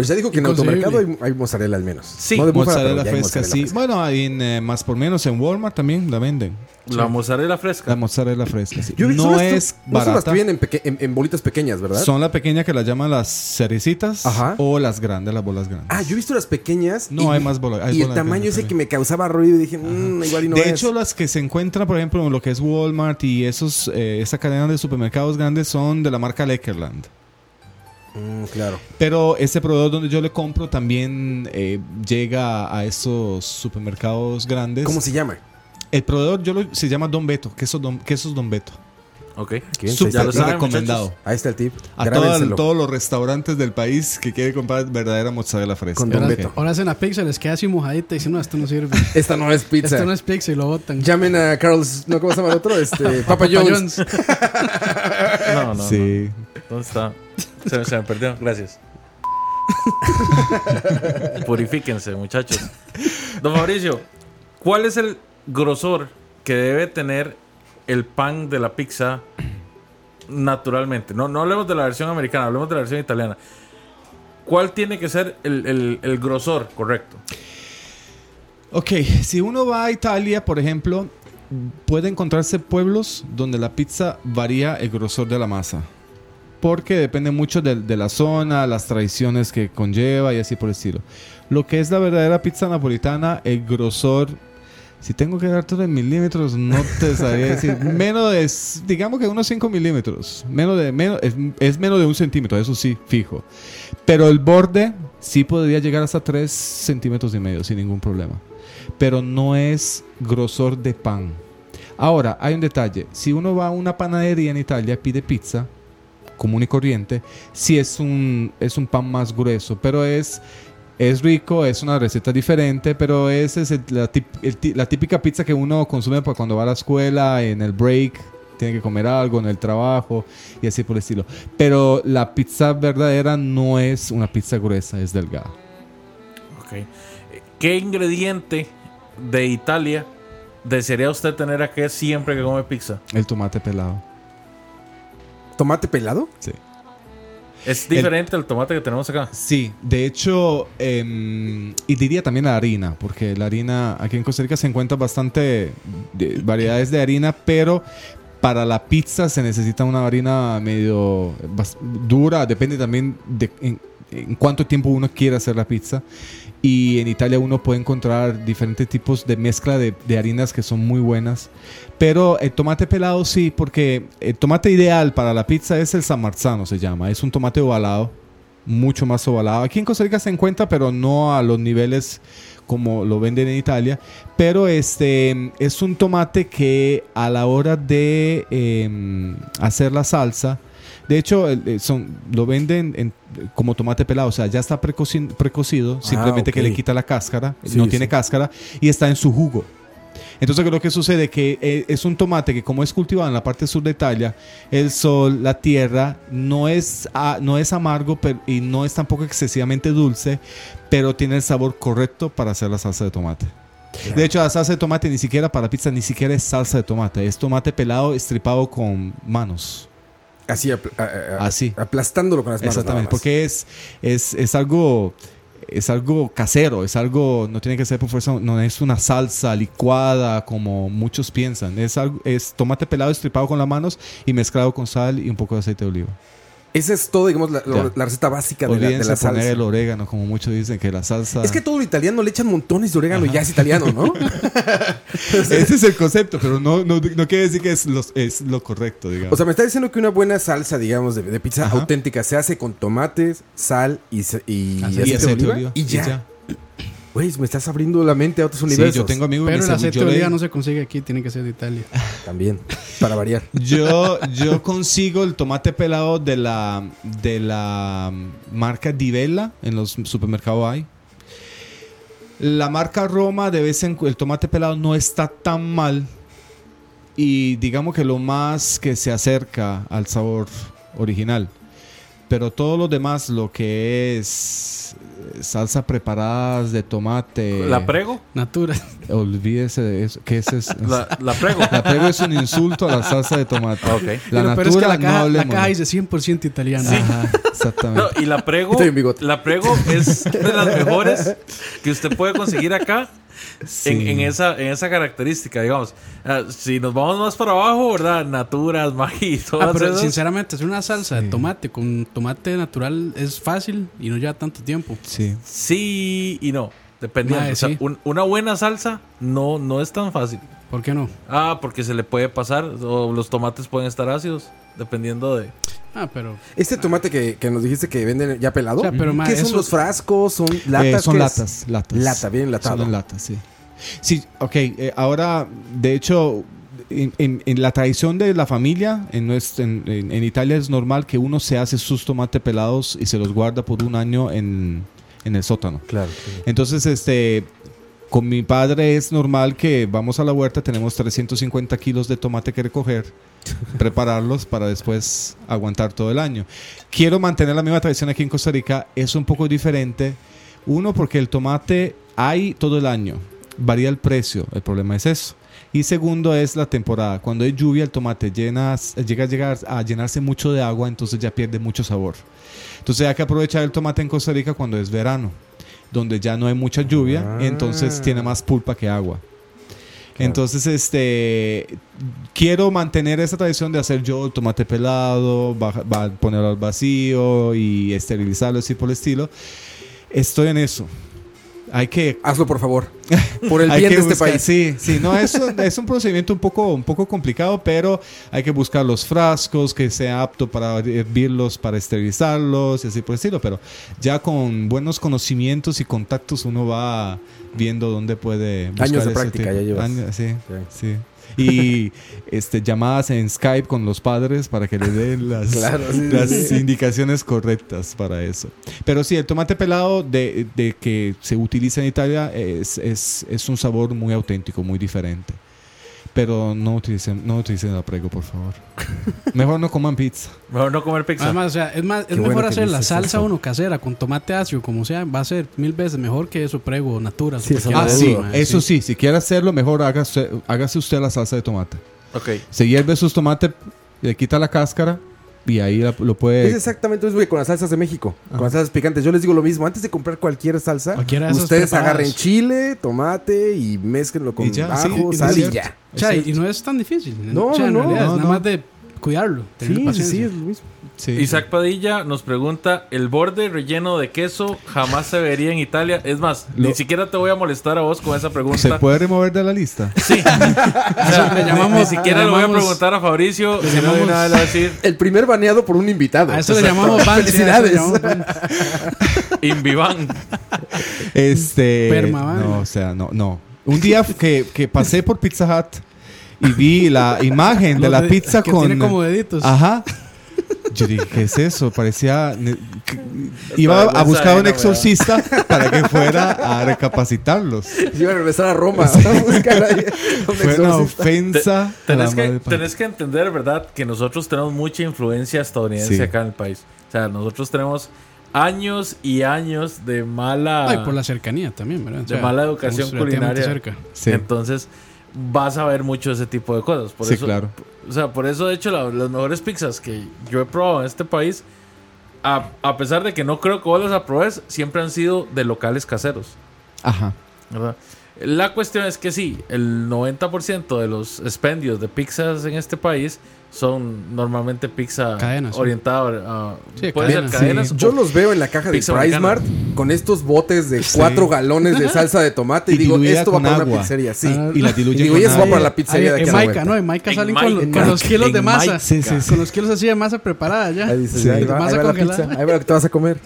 Pues ya dijo que en automercado hay, hay mozzarella al menos. Sí, no de búfala, mozzarella hay fresca, mozzarella sí. Bueno, ahí en, eh, más por menos en Walmart también la venden. la mozzarella La fresca. mozzarella fresca, sí. Yo vi- son no las que- es no son las barata. que vienen en, peque- en- en bolitas pequeñas, ¿verdad? Son la pequeña que la llaman las cerecitas Ajá. o las grandes, las bolas grandes. Ah, yo he visto las pequeñas. No, hay más bola- hay Y el bola tamaño ese que me causaba ruido y dije, mmm, igual y no de es. hecho, las que se encuentran, por ejemplo, en lo que es Walmart y esos, eh, esa cadena de supermercados grandes son de la marca Leckerland. Mm, claro. Pero ese proveedor donde yo le compro también eh, llega a esos supermercados grandes. ¿Cómo se llama? El proveedor yo lo- se llama Don Beto, quesos Don, quesos Don Beto. Ok. ya lo saben, recomendado. muchachos. Ahí está el tip. A Grábenselo. todos los restaurantes del país que quieren comprar verdadera mozzarella fresca. Con Don Ahora, Beto. ahora hacen la pizza, les queda así mojadita y dicen, no, esto no sirve. Esta no es pizza. Esto no es pizza y lo botan. Llamen a Carl's, ¿no? ¿Cómo se llama el otro? Este, Papa, Papa John's. John's. No, no, Sí. no. ¿Dónde está? Se, me- se me perdió. Gracias. Purifíquense, muchachos. Don Mauricio, ¿cuál es el grosor que debe tener el pan de la pizza naturalmente? No, no hablemos de la versión americana, hablemos de la versión italiana. ¿Cuál tiene que ser el, el- el grosor correcto? Ok, si uno va a Italia, por ejemplo, puede encontrarse pueblos donde la pizza varía el grosor de la masa. Porque depende mucho de, de la zona, las tradiciones que conlleva y así por el estilo. Lo que es la verdadera pizza napolitana, el grosor, si tengo que darte en milímetros, no te sabría decir. Menos de, digamos que unos 5 milímetros. Menos de, menos, es, es menos de un centímetro, eso sí, fijo. Pero el borde sí podría llegar hasta 3 centímetros y medio sin ningún problema. Pero no es grosor de pan. Ahora, hay un detalle. Si uno va a una panadería en Italia, pide pizza común y corriente, sí es un, es un pan más grueso, pero es, es rico, es una receta diferente, pero esa es el- la, tip- el la típica pizza que uno consume para cuando va a la escuela, en el break, tiene que comer algo, en el trabajo y así por el estilo. Pero la pizza verdadera no es una pizza gruesa, es delgada. Ok. ¿Qué ingrediente de Italia desearía usted tener aquí siempre que come pizza? El tomate pelado. ¿Tomate pelado? Sí. Es diferente al tomate que tenemos acá. Sí, de hecho, em, y diría también la harina, porque la harina aquí en Costa Rica se encuentra bastante de- variedades de harina, pero para la pizza se necesita una harina medio dura, depende también de en, en cuánto tiempo uno quiere hacer la pizza. Y en Italia uno puede encontrar diferentes tipos de mezcla de, harinas que son muy buenas. Pero el tomate pelado sí, porque el tomate ideal para la pizza es el San Marzano, se llama. Es un tomate ovalado, mucho más ovalado. Aquí en Costa Rica se encuentra, pero no a los niveles como lo venden en Italia. Pero este es un tomate que a la hora de em, hacer la salsa, de hecho, eh, son, lo venden en- como tomate pelado, o sea, ya está precoci- precocido, simplemente que le quita la cáscara, Sí, no sí. tiene cáscara y está en su jugo. Entonces creo que sucede que eh, es un tomate que como es cultivado en la parte sur de Italia, el sol, la tierra, no es, no es amargo pero- y no es tampoco excesivamente dulce, pero tiene el sabor correcto para hacer la salsa de tomate. De hecho, la salsa de tomate ni siquiera para pizza, ni siquiera es salsa de tomate, es tomate pelado estripado con manos. Así, apl- a- a- a- Así. aplastándolo con las manos. Exactamente, porque es, es, es algo es algo casero, es algo, no tiene que ser por fuerza, no es una salsa licuada como muchos piensan, es, algo, es tomate pelado estripado con las manos y mezclado con sal y un poco de aceite de oliva. Esa es todo, digamos, la, receta básica de la, de la poner salsa. el orégano, como muchos dicen que la salsa... Es que todo lo italiano le echan montones de orégano y ya es italiano, ¿no? Ese es el concepto, pero no, no, no quiere decir que es lo, es lo correcto, digamos. O sea, me está diciendo que una buena salsa, digamos, de, de pizza Ajá. auténtica se hace con tomates, sal y, y, Aceite. aceite Y de aceite de oliva. oliva, Y y ya. Güey, me estás abriendo la mente a otros sí, universos. yo tengo amigos que Pero me el aceite de le- oliva no se consigue aquí, tiene que ser de Italia. También, para variar. Yo, yo consigo el tomate pelado de la, de la marca Divella. En los supermercados hay. La marca Roma, de vez en el tomate pelado no está tan mal. Y digamos que lo más que se acerca al sabor original. Pero todo lo demás, lo que es salsa preparadas de tomate. ¿La prego? Natura. Olvídese de eso. ¿Qué es eso? La, la prego. La prego es un insulto a la salsa de tomate. Ok. La Pero, pero es que natura la no caja, la hablemos. caja dice 100% italiana. Ajá, exactamente. No, y la prego, Estoy en bigote. la prego es de las mejores que usted puede conseguir acá en, en esa, en esa característica, digamos. Ah, si nos vamos más para abajo, ¿verdad? Naturas, Maggi, todas Ah, pero esas. sinceramente, hacer una salsa de tomate con tomate natural es fácil y no lleva tanto tiempo. Sí. Sí y no. Dependiendo. Mae, O sea, sí. un- una buena salsa no, no es tan fácil. ¿Por qué no? Ah, porque se le puede pasar. O los tomates pueden estar ácidos. Dependiendo de. Ah, pero Este tomate que, que nos dijiste que venden ya pelado, O sea, pero, ma, ¿qué son eso- los frascos? ¿Son Eh, latas? son ¿Qué es? latas, latas. Lata, bien enlatado. Son en latas, sí. Sí, ok. eh, ahora, de hecho, en, en- en la tradición de la familia, en, nuestra- en, en- en Italia es normal que uno se hace sus tomates pelados y se los guarda por un año en, en el sótano. Claro. Entonces, este, con mi padre es normal que vamos a la huerta, tenemos 350 kilos de tomate que recoger, prepararlos para después aguantar todo el año. Quiero mantener la misma tradición aquí en Costa Rica, es un poco diferente. Uno, porque el tomate hay todo el año, varía el precio, el problema es eso. Y segundo es la temporada. Cuando hay lluvia, el tomate llena, llega a, llegar a llenarse mucho de agua, entonces ya pierde mucho sabor. Entonces hay que aprovechar el tomate en Costa Rica cuando es verano, donde ya no hay mucha lluvia, Ah. entonces tiene más pulpa que agua. Entonces, este, quiero mantener esa tradición de hacer yo el tomate pelado, baja- va- ponerlo al vacío y esterilizarlo así por el estilo. Estoy en eso. Hay que Hazlo, por favor. Por el bien de este país. Sí, sí, no, es un, es un procedimiento un poco, un poco complicado, pero hay que buscar los frascos que sea apto para hervirlos, para esterilizarlos y así por el estilo. Pero ya con buenos conocimientos y contactos uno va viendo dónde puede buscar Años de práctica tipo- ya llevas. Años, sí, Sí. sí. Y este, llamadas en Skype con los padres para que le den las, Claro, sí, sí, las sí. indicaciones correctas para eso. Pero sí, el tomate pelado de, de que se utiliza en Italia es, es, es un sabor muy auténtico, muy diferente. Pero no utilicen, no utilicen la prego, por favor. Mejor no coman pizza. Mejor no comer pizza. Además, o sea, es, más, es bueno mejor que hacer la salsa eso. uno casera con tomate ácido, como sea, va a ser mil veces mejor que eso prego, natura. Sí, eso Ah, sí, eso sí. Si quiere hacerlo, mejor hágase, hágase usted la salsa de tomate. ok. Se hierve sus tomates, le quita la cáscara y ahí la- lo Es puede... exactamente lo mismo que con las salsas de México. Con las salsas picantes. Yo les digo lo mismo. Antes de comprar cualquier salsa, Cualquiera de esas ustedes agarren chile, tomate y mezclenlo con Y ya, sí, ajo, y sal y ya. Es y no es tan difícil. No, o sea, en no, realidad no, es nada no. más de cuidarlo. tener Sí, sí, paciencia. sí, es lo mismo. Sí. Isaac Padilla nos pregunta: ¿el borde relleno de queso jamás se vería en Italia? Es más, Lo- ni siquiera te voy a molestar a vos con esa pregunta. ¿Se puede remover de la lista? Sí. O sea, le ni- llamamos- ni, siquiera le le voy a llamamos- preguntar a Fabricio. le Si no, de llamamos- vez le voy a decir El primer baneado por un invitado. A eso le llamamos Vance. Felicidades. a eso le llamamos Vance. Invivan. Este. Perma, no, o sea, no, no. Un día que, que pasé por Pizza Hut y vi la imagen de la pizza que con. Tiene como deditos. Ajá. Yo dije, ¿qué es eso? Parecía. Iba a buscar a un exorcista para que fuera a recapacitarlos. Se iba a regresar a Roma. a buscar ahí un Fue una ofensa. a la Tenés que, tenés entender, ¿verdad? Que nosotros tenemos mucha influencia estadounidense Sí. acá en el país. O sea, nosotros tenemos años y años de mala. Y por la cercanía también, ¿verdad? O De mala educación culinaria. cerca. Sí. Entonces, vas a ver mucho ese tipo de cosas. Por Sí, eso, claro. O sea, por eso, de hecho, la- las mejores pizzas que yo he probado en este país, a, a pesar de que no creo que vos las aprobes, siempre han sido de locales caseros. Ajá. ¿verdad? La cuestión es que sí, el 90% de los expendios de pizzas en este país son normalmente pizza Cadenas, sí. orientada a... Sí, puede ser cadenas. cadenas. Sí. o- Yo los veo en la caja de Price. Mart con estos botes de 4 galones de salsa de tomate y, Y digo, esto va para una agua. pizzería. Sí. Ah, Y la y diluye digo, con y eso va para la pizzería de Ahí, aquí en Maica. ¿no? En Maica En salen con, con los kilos de masa. Maica. Sí, sí, sí. Con los kilos así de masa preparada ya. Ahí dices, ahí va, Masa ahí va la pizza, ahí va lo que te vas a comer.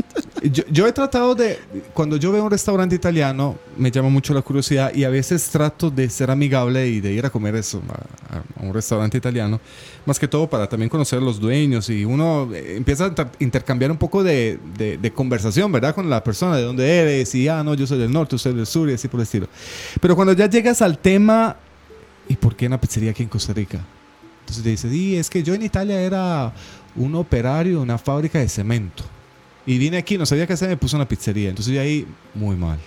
Yo, yo he tratado de, cuando yo veo un restaurante italiano, me llama mucho la curiosidad y a veces trato de ser amigable y de ir a comer eso, a, a un restaurante italiano, más que todo para también conocer a los dueños y uno eh, empieza a inter- intercambiar un poco de, de- de conversación, ¿verdad? Con la persona, de dónde eres y, ah, no, yo soy del norte, usted del sur y así por el estilo. Pero cuando ya llegas al tema, ¿y por qué una pizzería aquí en Costa Rica? Entonces te dice, sí, es que yo en Italia era un operario de una fábrica de cemento. Y vine aquí, no sabía qué hacer, me puse una pizzería. Entonces yo ahí, muy mal.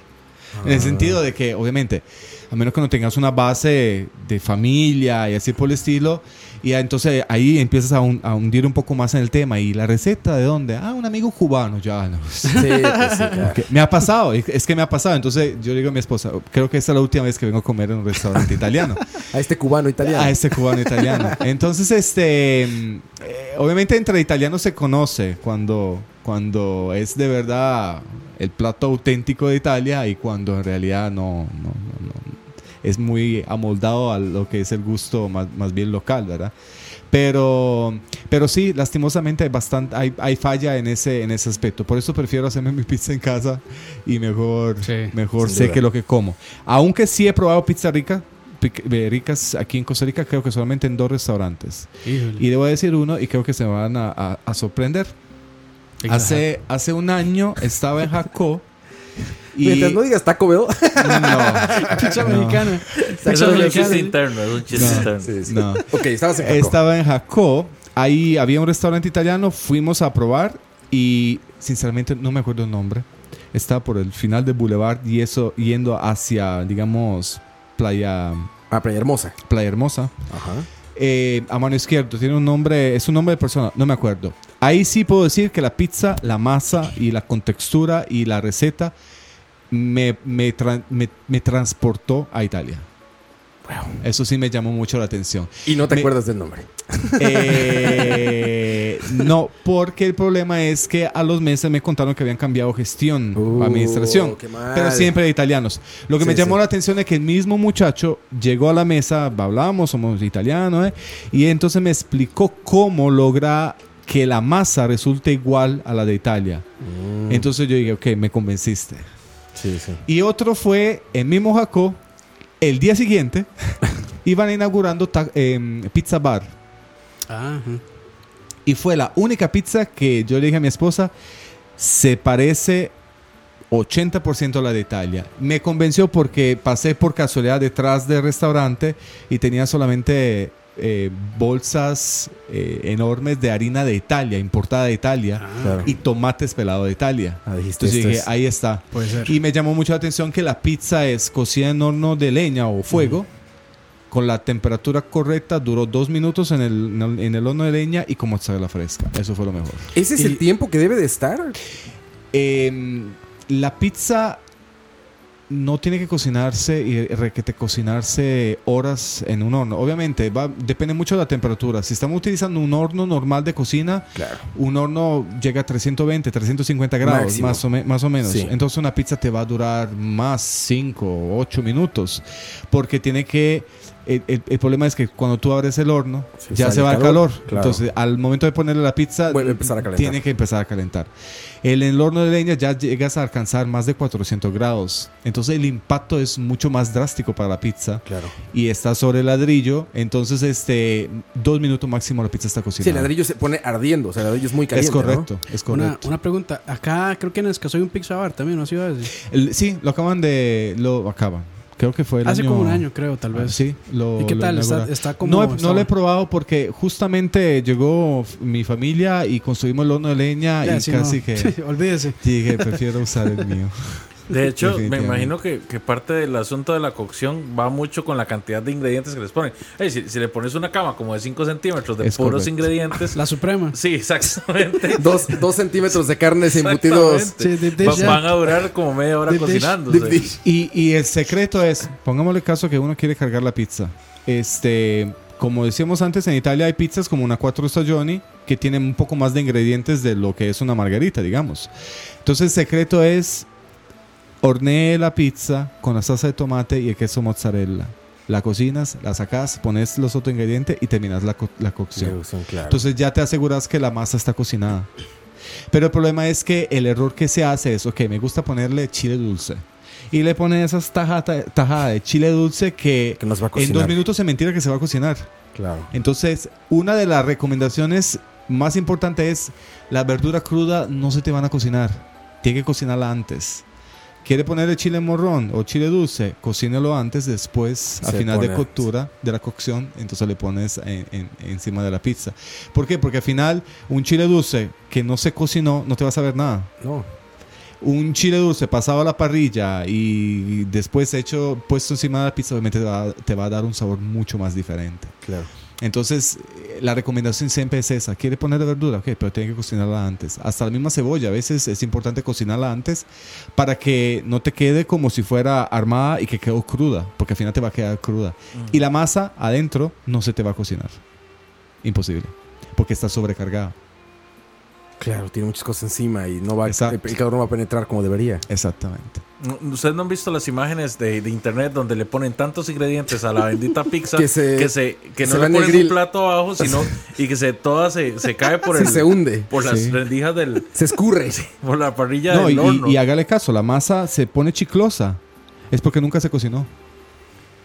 En el sentido de que, obviamente, a menos que no tengas una base de familia y así por el estilo, y entonces ahí empiezas a, hun- a hundir un poco más en el tema. ¿Y la receta de dónde? Ah, un amigo cubano, ya no. Sí, pues sí, claro. Que me ha pasado, es que me ha pasado. Entonces yo le digo a mi esposa, creo que esta es la última vez que vengo a comer en un restaurante italiano. A este cubano italiano. A este cubano italiano. Entonces, este, eh, obviamente entre italianos se conoce cuando, cuando es de verdad el plato auténtico de Italia y cuando en realidad no, no, no, no. Es muy amoldado a lo que es el gusto más, más bien local, ¿verdad? Pero, pero sí, lastimosamente hay bastante, hay, hay falla en ese, en ese aspecto. Por eso prefiero hacerme mi pizza en casa y mejor, Sí, mejor sé duda. que lo que como. Aunque sí he probado pizza rica, eh, ricas aquí en Costa Rica, creo que solamente en dos restaurantes. Híjole. Y debo decir uno y creo que se van a, a- a sorprender. Hace, hace un año estaba en Jacó y... Mientras no digas Taco Bell. No, Pizza no. mexicana. Eso Pizza es un chiste interno, es un chiste No. interno. Sí, sí. no. Ok, estabas en Jaco. Estaba en Jacó. Ahí había un restaurante italiano. Fuimos a probar y sinceramente no me acuerdo el nombre. Estaba por el final del boulevard y eso yendo hacia, digamos, Playa, Ah, Playa Hermosa. Playa Hermosa. Ajá. Eh, a mano izquierda tiene un nombre, es un nombre de persona, no me acuerdo. Ahí sí puedo decir que la pizza, la masa y la contextura y la receta me, me, tra- me- me transportó a Italia. Eso sí me llamó mucho la atención. Y no te Me- acuerdas del nombre. Eh, no, porque el problema es que a los meses me contaron que habían cambiado gestión, Uh, administración, pero siempre de italianos. Lo que Sí, me llamó sí. la atención es que el mismo muchacho llegó a la mesa, hablábamos, somos italianos, ¿eh? y entonces me explicó cómo logra que la masa resulte igual a la de Italia. Mm. Entonces yo dije, ok, me convenciste. Sí, sí. Y otro fue en mismo Jacó, el día siguiente, iban inaugurando em, Pizza Bar. Ajá. Y fue la única pizza que yo le dije a mi esposa, se parece 80% la de Italia. Me convenció porque pasé por casualidad detrás del restaurante y tenía solamente eh, bolsas eh, enormes de harina de Italia, importada de Italia, Claro. y tomates pelados de Italia. Ah, dijiste, Entonces dije, es- ahí está. Puede ser. Y me llamó mucho la atención que la pizza es cocida en horno de leña o fuego. Con la temperatura correcta, duró dos minutos en el, en el horno de leña y con mozzarella fresca. Eso fue lo mejor. ¿Ese es Y- el tiempo que debe de estar? Eh, la pizza no tiene que cocinarse y requete cocinarse horas en un horno. Obviamente, va, depende mucho de la temperatura. Si estamos utilizando un horno normal de cocina, Claro. un horno llega a 320, 350 grados, Máximo. más o, me- más o menos. Sí. Entonces una pizza te va a durar más 5 o 8 minutos. Porque tiene que... El, el- el problema es que cuando tú abres el horno, Sí, ya se va el calor, calor. claro. Entonces, al momento de ponerle la pizza, Vuelve a empezar a calentar. tiene que empezar a calentar. El, en el horno de leña ya llegas a alcanzar más de 400 grados. Entonces, el impacto es mucho más drástico para la pizza. Claro. Y está sobre el ladrillo. Entonces, este, dos minutos máximo la pizza está Sí, cocinada. el ladrillo se pone ardiendo. O sea, el ladrillo es muy caliente. es correcto, es Una, correcto. una pregunta. Acá creo que en Escazú hay un pizza bar también, ¿no? El- sí, lo acaban de. Lo acaban. Creo que fue el Hace año- como un año, creo, tal Ah, vez. Sí, lo, ¿Y qué lo tal? Está, está como. No, he- no lo he probado porque justamente llegó mi familia y construimos el horno de leña Ya, y sí, casi no. que Olvídese. dije, prefiero usar el mío. De hecho, me imagino que, que parte del asunto de la cocción va mucho con la cantidad de ingredientes que les ponen. Ey, si, si le pones una cama como de 5 centímetros de Es puros correcto. ingredientes. La Suprema. Sí, exactamente. Dos, dos centímetros de carnes embutidos. Sí, van a durar como media hora dish. Y, y el secreto es, pongámosle caso que uno quiere cargar la pizza. Este, como decíamos antes, en Italia hay pizzas como una cuatro stagioni que tienen un poco más de ingredientes de lo que es una margarita, digamos. Entonces el secreto es hornee la pizza con la salsa de tomate y el queso mozzarella. La cocinas, la sacas, pones los otros ingredientes y terminas la, co- la cocción. Claro. Entonces ya te aseguras que la masa está cocinada. Pero el problema es que el error que se hace es, ok, me gusta ponerle chile dulce. Y le ponen esas tajadas tajada de chile dulce que, Que nos va a en dos minutos se mentira que se va a cocinar. Claro. Entonces, una de las recomendaciones más importantes es la verdura cruda no se te van a cocinar. Tiene que cocinarla antes. ¿Quiere ponerle chile morrón o chile dulce? Cocínelo antes, después, a Se final de coctura, de la cocción, entonces le pones en- en- encima de la pizza. ¿Por qué? Porque al final, un chile dulce que no se cocinó, no te va a saber nada. No. Un chile dulce pasado a la parrilla y después hecho, puesto encima de la pizza, obviamente te va, te va a dar un sabor mucho más diferente. Claro. Entonces, eh, la recomendación siempre es esa. ¿Quiere ponerle verdura? Ok, pero tiene que cocinarla antes. Hasta la misma cebolla, a veces es importante cocinarla antes para que no te quede como si fuera armada y que quedó cruda, porque al final te va a quedar cruda. Y la masa adentro no se te va a cocinar. Imposible, porque está sobrecargada. Claro, tiene muchas cosas encima y no va, el, Exacto. el calor no va a penetrar como debería. Exactamente. ¿Ustedes no han visto las imágenes de, de internet donde le ponen tantos ingredientes a la bendita pizza Que que, se- se, que se no va en le ponen un plato abajo, sino y que se toda se, se cae por Sí, el se hunde. por las Sí. rendijas del Se escurre. por la parrilla No, y, del horno. y- y hágale caso, la masa se pone chiclosa. Es porque nunca se cocinó.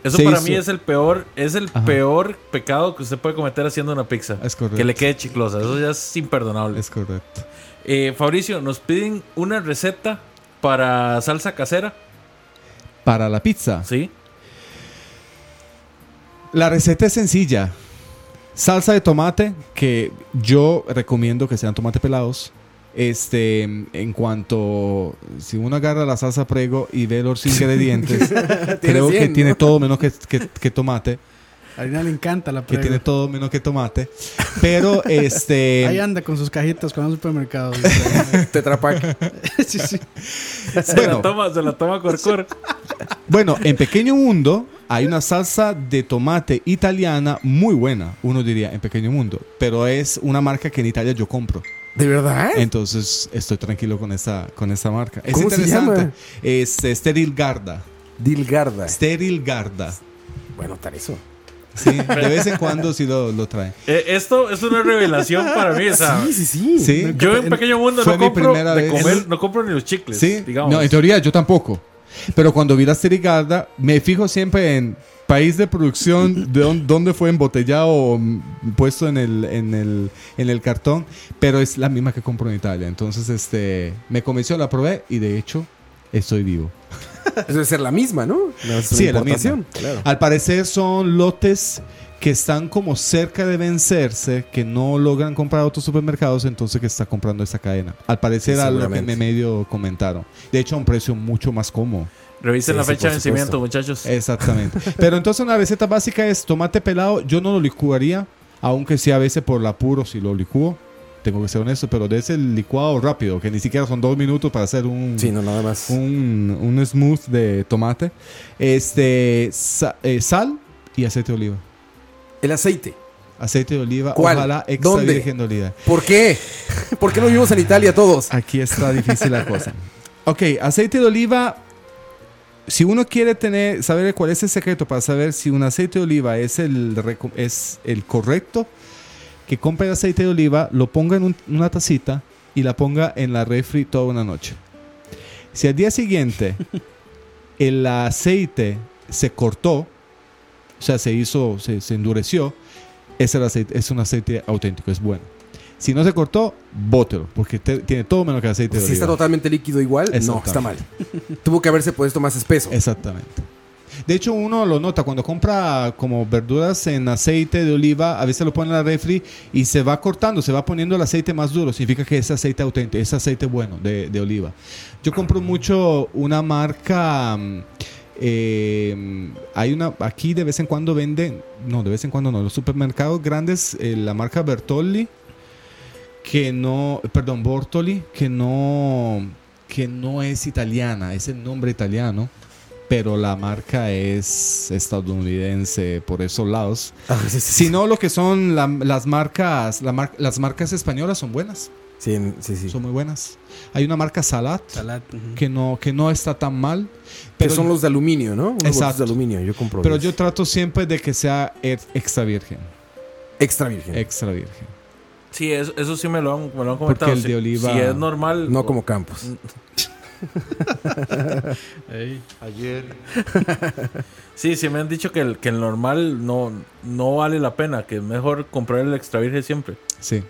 Eso se para hizo- mí es el peor es el Ajá. peor pecado que usted puede cometer haciendo una pizza. Es correcto. Que le quede chiclosa, eso ya es imperdonable. Es correcto. Eh, Fabricio, nos piden una receta para salsa casera, Para la pizza, ¿sí? La receta es sencilla. Salsa de tomate, que yo recomiendo que sean tomate pelados. Este, en cuanto, si uno agarra la salsa prego y ve los ingredientes, creo que 100, ¿no? tiene todo menos que, que- que tomate. A Arina le encanta la Que prego. tiene todo menos que tomate. Pero, este, Ahí anda con sus cajitas con el supermercado. Tetra Pak. sí, sí. Se Bueno. la toma, se la toma cor cor. bueno, en Pequeño Mundo hay una salsa de tomate italiana muy buena, uno diría, en Pequeño Mundo. Pero es una marca que en Italia yo compro. ¿De verdad? Entonces estoy tranquilo con esa, con esa marca. Es ¿Cómo se interesante. llama? Es eh, Steril Garda. Dilgarda. Steril Garda. Bueno, tal eso. Sí, de vez en cuando sí lo, lo trae. Eh, esto es una revelación para mí, sea, Sí, sí, sí. Sí. Yo en pequeño mundo Fue no mi compro primera de vez. comer, no compro ni los chicles, Sí. digamos. No, en teoría yo tampoco. Pero cuando vi la Steril Garda, me fijo siempre en país de producción, de dónde, fue embotellado o puesto en el, en, el, en el cartón. Pero es la misma que compro en Italia. Entonces, este, me convenció, la probé y de hecho estoy vivo. Eso debe ser la misma, ¿no? Sí, la misma. Claro. Al parecer son lotes que están como cerca de vencerse, que no logran comprar a otros supermercados, entonces que está comprando esta cadena. Al parecer Sí, a lo que me medio comentaron. De hecho, a un precio mucho más cómodo. Revisen Sí, la sí, fecha de vencimiento, muchachos. Exactamente. Pero entonces una receta básica es tomate pelado. Yo no lo licuaría, aunque sí a veces por el apuro si lo licúo. Tengo que ser honesto, pero de ese licuado rápido, que ni siquiera son dos minutos para hacer un, Sí, no, nada más. un, un smooth de tomate. Este, sa- eh, sal y aceite de oliva. El aceite. Aceite de oliva, ¿Cuál? ojalá extra ¿Dónde? virgen de oliva. ¿Por qué? ¿Por qué no vivimos en Italia todos? Aquí está difícil la cosa. Ok, aceite de oliva. Si uno quiere tener, saber cuál es el secreto para saber si un aceite de oliva es el, es el correcto, que compre el aceite de oliva, lo ponga en un- una tacita y la ponga en la refri toda una noche. Si al día siguiente el aceite se cortó, o sea, se hizo, se, se endureció, es, el aceite, es un aceite auténtico, es bueno. Si no se cortó, bótelo, porque te- tiene todo menos que aceite de Si está totalmente líquido igual, no, está mal. Tuvo que haberse puesto más espeso. Exactamente. De hecho, uno lo nota cuando compra como verduras en aceite de oliva, a veces lo pone en la refri y se va cortando, se va poniendo el aceite más duro. Significa que es aceite auténtico, es aceite bueno de, de oliva. Yo compro mucho una marca. mm, eh, hay una aquí de vez en cuando venden, no, de vez en cuando no, los supermercados grandes, eh, la marca Bertolli, que no, perdón, Bortoli, que no, que no es italiana, es el nombre italiano, pero la marca es estadounidense por esos lados. Ah, sí, sí, sí. Si no, lo que son la- las marcas, la mar- las marcas españolas son buenas, Sí, sí, sí. son muy buenas. Hay una marca Salat Salat. que no, que no está tan mal, Que pero, son los de aluminio, ¿no? Unos Exacto. de aluminio. Yo compro. pero yo trato siempre de que sea ex- extra virgen, Extra virgen. extra virgen. Sí, eso, eso sí me lo han, me lo han comentado. el Si- de oliva- Si es normal. no como Campos. Ey. Sí, sí me han dicho que el, que el normal no, no vale la pena, que es mejor comprar el extra virgen siempre. Sí.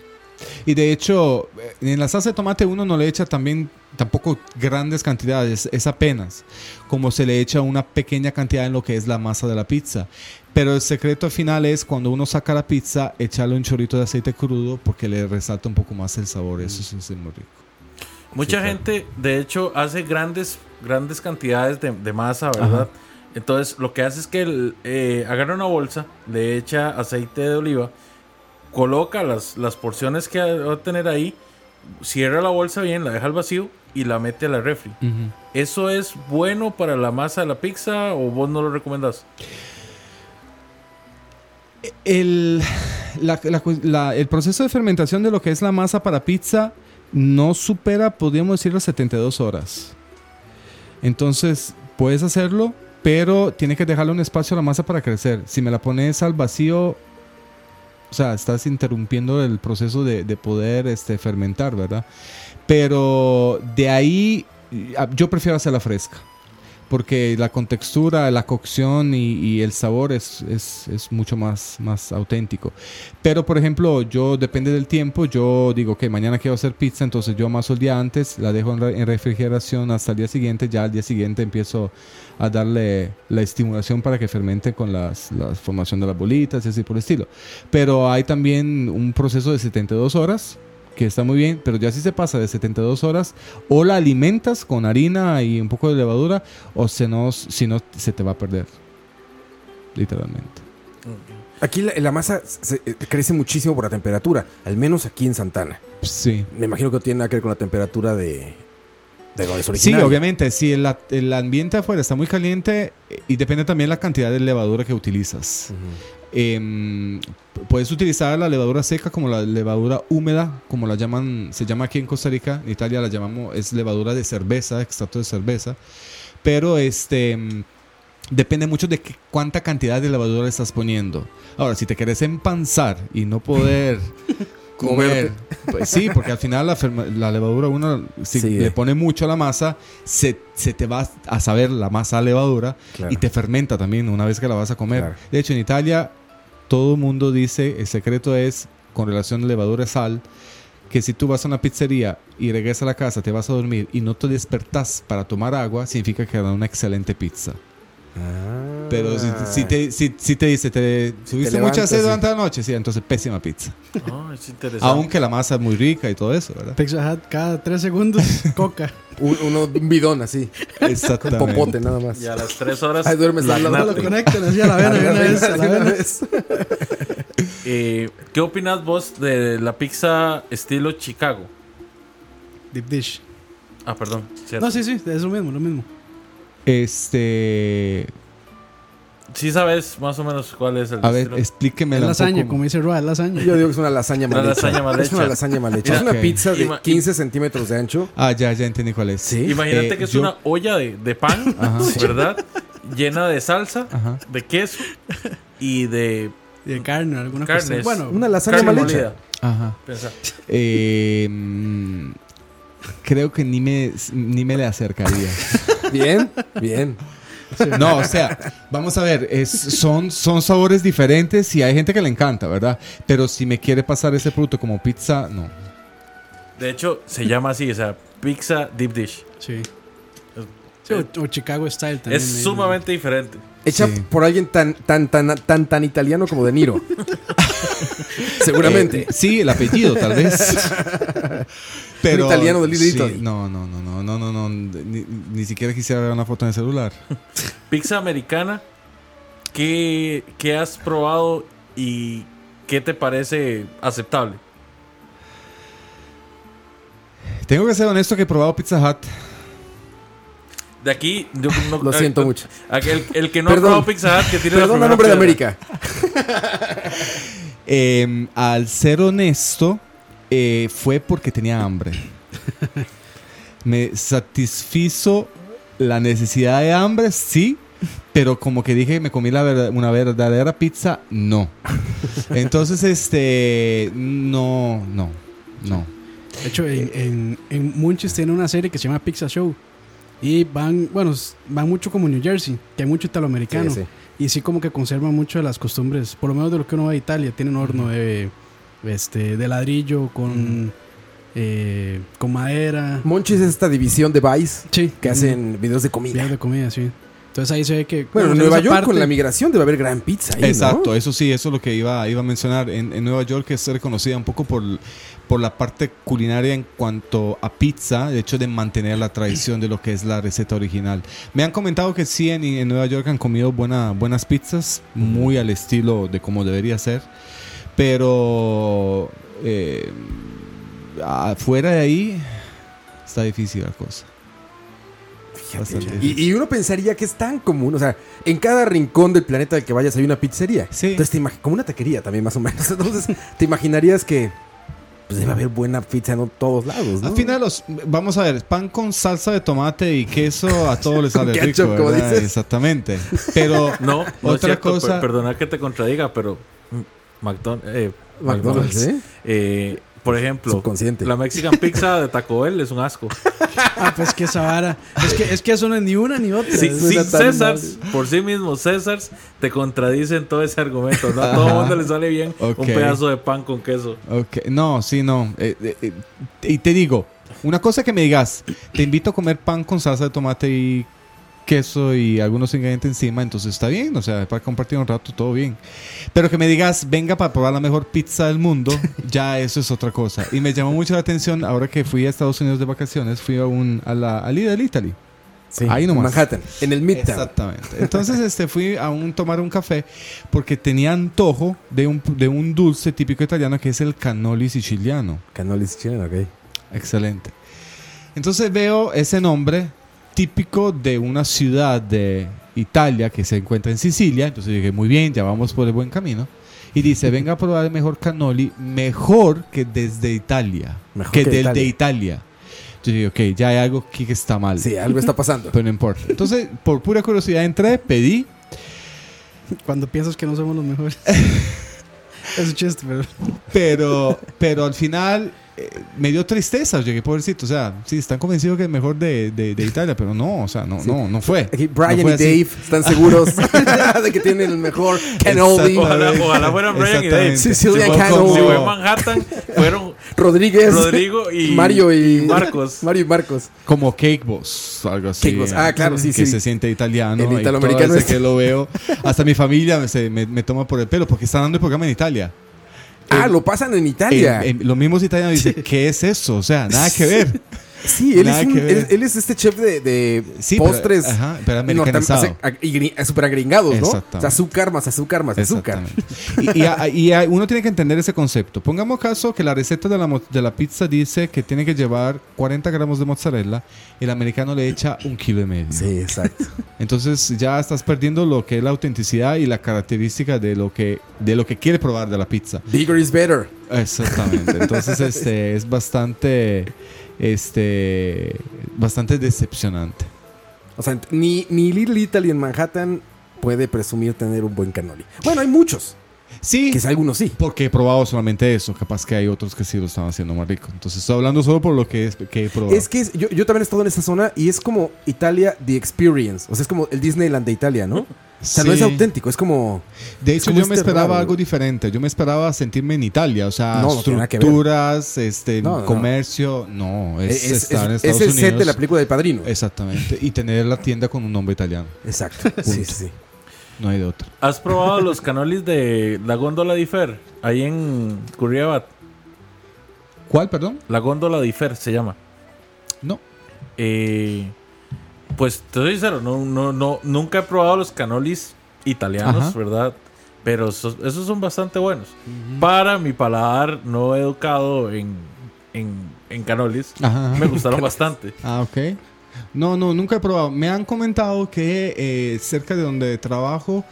Y de hecho, eh, en la salsa de tomate uno no le echa también tampoco grandes cantidades, es apenas como se le echa una pequeña cantidad en lo que es la masa de la pizza. Pero el secreto final es cuando uno saca la pizza, echarle un chorrito de aceite crudo porque le resalta un poco más el sabor. Eso sí es muy rico. Mucha gente, de hecho, hace grandes, grandes cantidades de, de masa, ¿verdad? Entonces, lo que hace es que el, eh, agarra una bolsa, le echa aceite de oliva, coloca las, las porciones que va a tener ahí, cierra la bolsa bien, la deja al vacío y la mete a la refri. ¿Eso es bueno para la masa de la pizza o vos no lo recomendás? El, el proceso de fermentación de lo que es la masa para pizza no supera, podríamos decir, las 72 horas. Entonces, puedes hacerlo, pero tienes que dejarle un espacio a la masa para crecer. Si me la pones al vacío, o sea, estás interrumpiendo el proceso de, de poder este, fermentar, ¿verdad? Pero de ahí, ah, yo prefiero hacerla fresca porque la contextura, la cocción y, y el sabor es, es, es mucho más, más auténtico. Pero, por ejemplo, yo depende del tiempo, yo digo que mañana quiero hacer pizza, entonces yo amaso el día antes, la dejo en, re- en refrigeración hasta el día siguiente, ya al día siguiente empiezo a darle la estimulación para que fermente con las, la formación de las bolitas y así por el estilo. Pero hay también un proceso de 72 horas que está muy bien, pero ya si se pasa de 72 horas, o la alimentas con harina y un poco de levadura, o se nos, si no, se te va a perder. Literalmente. Aquí la, la masa se- eh, crece muchísimo por la temperatura, al menos aquí en Santana. Sí. Me imagino que no tiene nada que ver con la temperatura de, de donde es Sí, obviamente, si el, el ambiente afuera está muy caliente eh, y depende también la cantidad de levadura que utilizas. Em, puedes utilizar la levadura seca como la levadura húmeda, como la llaman, se llama aquí en Costa Rica, en Italia la llamamos, es levadura de cerveza, extracto de cerveza. Pero este mm, depende mucho de qué- cuánta cantidad de levadura estás poniendo. Ahora, si te quieres empanzar y no poder comer, pues sí, porque al final la, la levadura uno si Sí. le pone mucho a la masa, se, se te va a saber la masa a levadura Claro. y te fermenta también una vez que la vas a comer. Claro. De hecho, en Italia todo mundo dice, el secreto es con relación a levadura sal, que si tú vas a una pizzería y regresas a la casa, te vas a dormir y no te despertás para tomar agua, significa que era una excelente pizza. Pero si, si te, si, si te dice, te tuviste mucha sed durante la noche, sí, entonces pésima pizza. Ah, es interesante. Aunque la masa es muy rica y todo eso, ¿verdad? Pizza Hut cada tres segundos, coca. Un, uno, un bidón así. Exactamente. Popote nada más. Y a las 3 horas. Ahí duermes. No lo conectan así a la vena, una vez, a la Una vena. vez. Eh, ¿Qué opinas vos de la pizza estilo Chicago? Deep dish. Ah, perdón. cierto. No, sí, sí, es lo mismo, lo mismo. Este. Sí sabes más o menos cuál es el A ver, explíqueme Es lasaña, como dice Roa, es lasaña. Yo digo que es una lasaña Una mal hecha. lasaña mal Es una lasaña mal hecha. Es una pizza de Ima- 15 centímetros de ancho. Ah, ya, ya entendí cuál es. Sí. Imagínate Eh, que es yo- una olla de, de pan, Ajá. ¿verdad? Llena de salsa, Ajá. de queso y de Y de carne, alguna Carnes. cosa. Bueno, Una lasaña carne mal hecha. molida. Ajá. Pensa. Eh, creo que ni me, ni me le acercaría. Bien, bien. No, o sea, vamos a ver, es, son, son sabores diferentes y hay gente que le encanta, ¿verdad? Pero si me quiere pasar ese producto como pizza, no. De hecho, se llama así, o sea, pizza deep dish. sí. Sí, o, o Chicago Style también. Es ahí, sumamente diferente. Hecha Sí. por alguien tan, tan, tan, tan, tan italiano como De Niro. Seguramente. Eh, sí, el apellido, tal vez. Pero, Un italiano del Little sí, Italy. No, no, no, no, no, no, no. Ni, ni siquiera quisiera ver una foto en el celular. Pizza americana, ¿qué, qué has probado y qué te parece aceptable? Tengo que ser honesto que he probado Pizza Hut. De aquí, yo no- Lo siento eh, mucho. El, el que no Perdón. ha probado Pizza Hut, que tiene la Perdón primera a nombre de. América. Eh, al ser honesto, eh, fue porque tenía hambre. Me satisfizo la necesidad de hambre, sí, pero como que dije, me comí la verdad- una verdadera pizza, no. Entonces, este, no, no, no. De hecho, en, en, en Munchies tiene una serie que se llama Pizza Show. Y van, bueno, van mucho como New Jersey, que hay mucho italoamericano. Sí, sí. Y sí como que conservan mucho de las costumbres, por lo menos de lo que uno va a Italia. Tienen horno de, este, de ladrillo con, eh, con madera. Monchis es esta división de Vice Sí. que hacen videos de comida. Videos de comida, sí. Entonces ahí se ve que... Bueno, en en Nueva York parte- con la migración debe haber gran pizza ahí, ¿no? Exacto, eso sí, eso es lo que iba, iba a mencionar. En, en Nueva York es reconocida un poco por, por la parte culinaria en cuanto a pizza, de hecho de mantener la tradición de lo que es la receta original. Me han comentado que sí, en, en Nueva York han comido buena, buenas pizzas, muy al estilo de como debería ser, pero eh, afuera de ahí está difícil la cosa. Y, y uno pensaría que es tan común, o sea, en cada rincón del planeta al que vayas hay una pizzería. Sí. Entonces, te como una taquería también más o menos. Entonces, te imaginarías que pues, debe haber buena pizza en todos lados, ¿no? Al final, los, vamos a ver, pan con salsa de tomate y queso a todos les sale ketchup, rico, como ¿verdad? dices. Exactamente. Pero No, Otra cierto, cosa- per- perdona que te contradiga, pero eh, McDonald's, ¿eh? eh, por ejemplo, Subconsciente. la Mexican Pizza de Taco Bell es un asco. Ah, pues que esa vara... Es que, es que eso no es ni una ni otra. Sí, sí, César, por sí mismo, César te contradice en todo ese argumento. No a todo el mundo le sale bien un pedazo de pan con queso. Ok, no, sí, no. Eh, eh, eh, y te digo, una cosa que me digas, te invito a comer pan con salsa de tomate y queso y algunos ingredientes encima, entonces está bien, o sea, para compartir un rato, todo bien. Pero que me digas, venga para probar la mejor pizza del mundo, ya eso es otra cosa. Y me llamó mucho la atención, ahora que fui a Estados Unidos de vacaciones, fui a, un, a la a Little Italy. Sí, Ahí en nomás. Manhattan, en el Midtown. Exactamente. Entonces este, fui a un, tomar un café porque tenía antojo de un, de un dulce típico italiano que es el cannoli siciliano. Canolis chileno, ok. Excelente. Entonces veo ese nombre típico de una ciudad de Italia que se encuentra en Sicilia. Entonces dije, muy bien, ya vamos por el buen camino. Y dice, venga a probar el mejor cannoli, mejor que desde Italia. Mejor que, que del Italia. de Italia. Yo dije, ok, ya hay algo aquí que está mal. Sí, algo está pasando. Pero no importa. Entonces, por pura curiosidad entré, pedí. Cuando piensas que no somos los mejores. es un chiste, pero... Pero, pero al final eh, me dio tristeza. Llegué pobrecito. O sea, sí, están convencidos que es mejor de, de- de Italia, pero no, o sea, no, no, no fue. Aquí Brian No fue y así. Dave están seguros de que tienen el mejor cannoli. Ojalá, ojalá fueran Brian y Dave. Si, fue, cannoli. si fue en Manhattan, fueron Rodríguez. Rodrigo y Mario y, Marcos. Mario y Marcos. Como Cake Boss, algo así. Cake Boss. Ah, claro, sí, que sí. se siente italiano. El y italoamericano veces este. que lo veo. Hasta mi familia me, se- me- me toma por el pelo porque están dando el programa en Italia. Ah, lo pasan en Italia. En- en- los mismos italianos dicen, ¿qué es eso? O sea, nada que ver. Sí, él es, un- que ver. él, él es este chef de, de Sí, pero- postres. ajá, pero americanizado. y super agringados, ¿no? O sea, azúcar más azúcar más azúcar. Y, y a- y a- uno tiene que entender ese concepto. Pongamos caso que la receta de la, mo- de la pizza dice que tiene que llevar 40 gramos de mozzarella. El americano le echa un kilo y medio. Sí, exacto. Entonces ya estás perdiendo lo que es la autenticidad y la característica de lo que, de lo que quiere probar de la pizza. Bigger is better. Exactamente. Entonces este es bastante este bastante decepcionante. O sea, ni, ni Little Italy en Manhattan puede presumir tener un buen cannoli. Bueno, hay muchos. Sí, Quizá algunos sí. porque he probado solamente eso. Capaz que hay otros que sí lo están haciendo más rico. Entonces estoy hablando solo por lo que, es, que he probado. Es que es- yo, yo también he estado en esa zona y es como Italia The Experience. O sea, es como el Disneyland de Italia, ¿no? O sea, no es auténtico, es como... De hecho, como yo me esperaba raro, algo diferente. Yo me esperaba sentirme en Italia. O sea, No, que estructuras, este, No, comercio. No, es, Es, es- estar en es el Unidos. set de la película del padrino. Exactamente. Y tener la tienda con un nombre italiano. Exacto. Sí, sí, sí. No hay de otra. ¿Has probado los canolis de la góndola de Fer? Ahí en Curriabat. ¿Cuál, perdón? La góndola de Fer se llama. No. Eh, pues te soy sincero, no, no, no, nunca he probado los canolis italianos, Ajá. ¿verdad? Pero esos, esos son bastante buenos. Para mi paladar no educado en, en, en canolis, Ajá. me gustaron bastante. Ah, ok. No, no, nunca he probado. Me han comentado que eh, cerca de donde trabajo,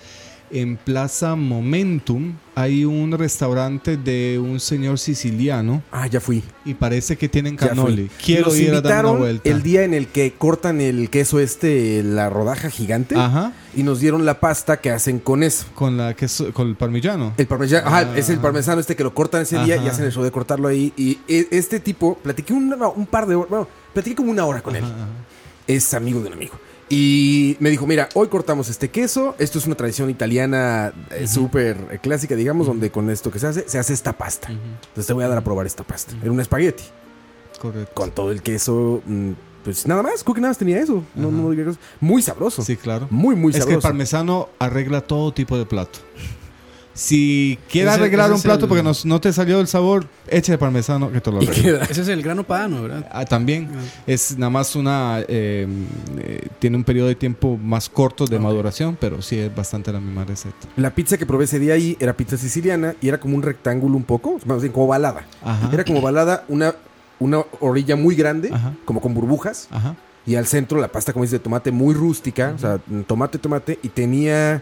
en Plaza Momentum, hay un restaurante de un señor siciliano Ah, ya fui. y parece que tienen fui. Quiero Nos ir a dar una vuelta. el día en el que cortan el queso este, la rodaja gigante, Ajá. y nos dieron la pasta que hacen con eso. Con la queso, con el parmigiano. El parmesano, Ah. ajá, es el parmesano este que lo cortan ese día y hacen el show de cortarlo ahí. Y e- este tipo, platiqué un, un par de horas, bueno, platiqué como una hora con él. Ajá, ajá. Es amigo de un amigo. Y me dijo, mira, hoy cortamos este queso. Esto es una tradición italiana eh, súper eh, clásica, digamos, donde con esto que se hace, se hace esta pasta. Entonces te voy a dar a probar esta pasta. Era un espagueti. Correcto. Con todo el queso, mm, pues nada más. Creo que nada más tenía eso. No, no, muy sabroso. Sí, claro. Muy, muy es que el sabroso. parmesano arregla todo tipo de plato. Si quieres arreglar ese un plato el- porque no, no te salió el sabor, echa el parmesano que te lo queda. Ese es el grano padano, ¿verdad? Ah, también es nada más una eh, eh, tiene un periodo de tiempo más corto de maduración, pero sí es bastante la misma receta. La pizza que probé ese día ahí era pizza siciliana y era como un rectángulo un poco, más bien como balada. Ajá. Era como balada, una, una orilla muy grande, Ajá. como con burbujas. Ajá. Y al centro la pasta, como dice, de tomate muy rústica. O sea, tomate, tomate. Y tenía.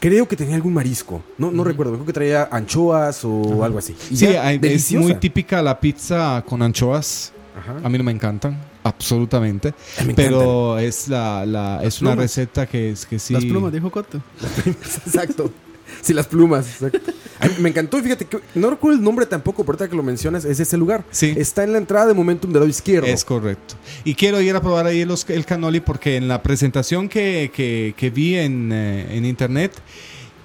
Creo que tenía algún marisco. No, no recuerdo. Creo que traía anchoas o algo así. Y Sí, ya, hay- es deliciosa. muy típica la pizza con anchoas. Ajá. A mí no me encantan, absolutamente. Me Pero es la, la es una receta que es que sí. Las plumas, dijo Coto. Exacto. Sí, las plumas. exacto. Me encantó. Y fíjate que no recuerdo el nombre tampoco, pero ahorita que lo mencionas, es ese lugar. Sí. Está en la entrada de Momentum del lado izquierdo. Es correcto. Y quiero ir a probar ahí los- el cannoli porque en la presentación que, que- que vi en, eh, en internet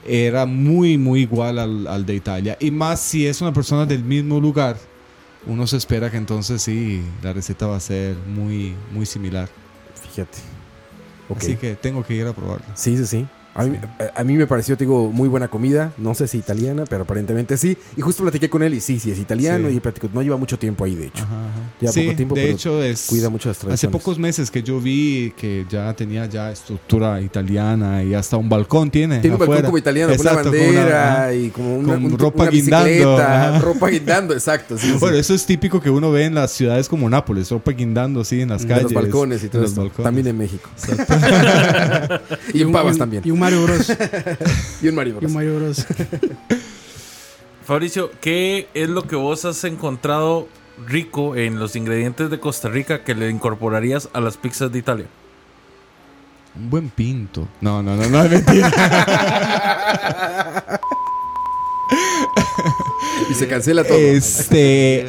era muy, muy igual al, al de Italia. Y más si es una persona del mismo lugar, uno se espera que entonces sí, la receta va a ser muy, muy similar. Fíjate. Ok. Así que tengo que ir a probarla. Sí, sí, sí. A mí, a- a mí me pareció, te digo, muy buena comida. No sé si italiana, pero aparentemente sí. Y justo platiqué con él y sí, sí, es italiano. Sí. Y platicó, no lleva mucho tiempo ahí, de hecho. Ajá, ajá. Lleva Sí, poco tiempo, de pero hecho es... Cuida mucho las Hace tradiciones. pocos meses que yo vi que ya tenía ya estructura italiana y hasta un balcón tiene. Tiene un balcón como italiano, Exacto, con una bandera y como una, Con un- ropa una guindando, ajá. ropa guindando, exacto. sí, sí. Bueno, eso es típico que uno ve en las ciudades como Nápoles, ropa guindando así en las de calles. los balcones y en todo balcones. También en México. y en Pavas también. Y un Mario Bros. Y en Mario y Bros. un Mario Bros. Fabricio, ¿qué es lo que vos has encontrado rico en los ingredientes de Costa Rica que le incorporarías a las pizzas de Italia? Un buen pinto. No, no, no, no es mentira. Y se cancela todo. este.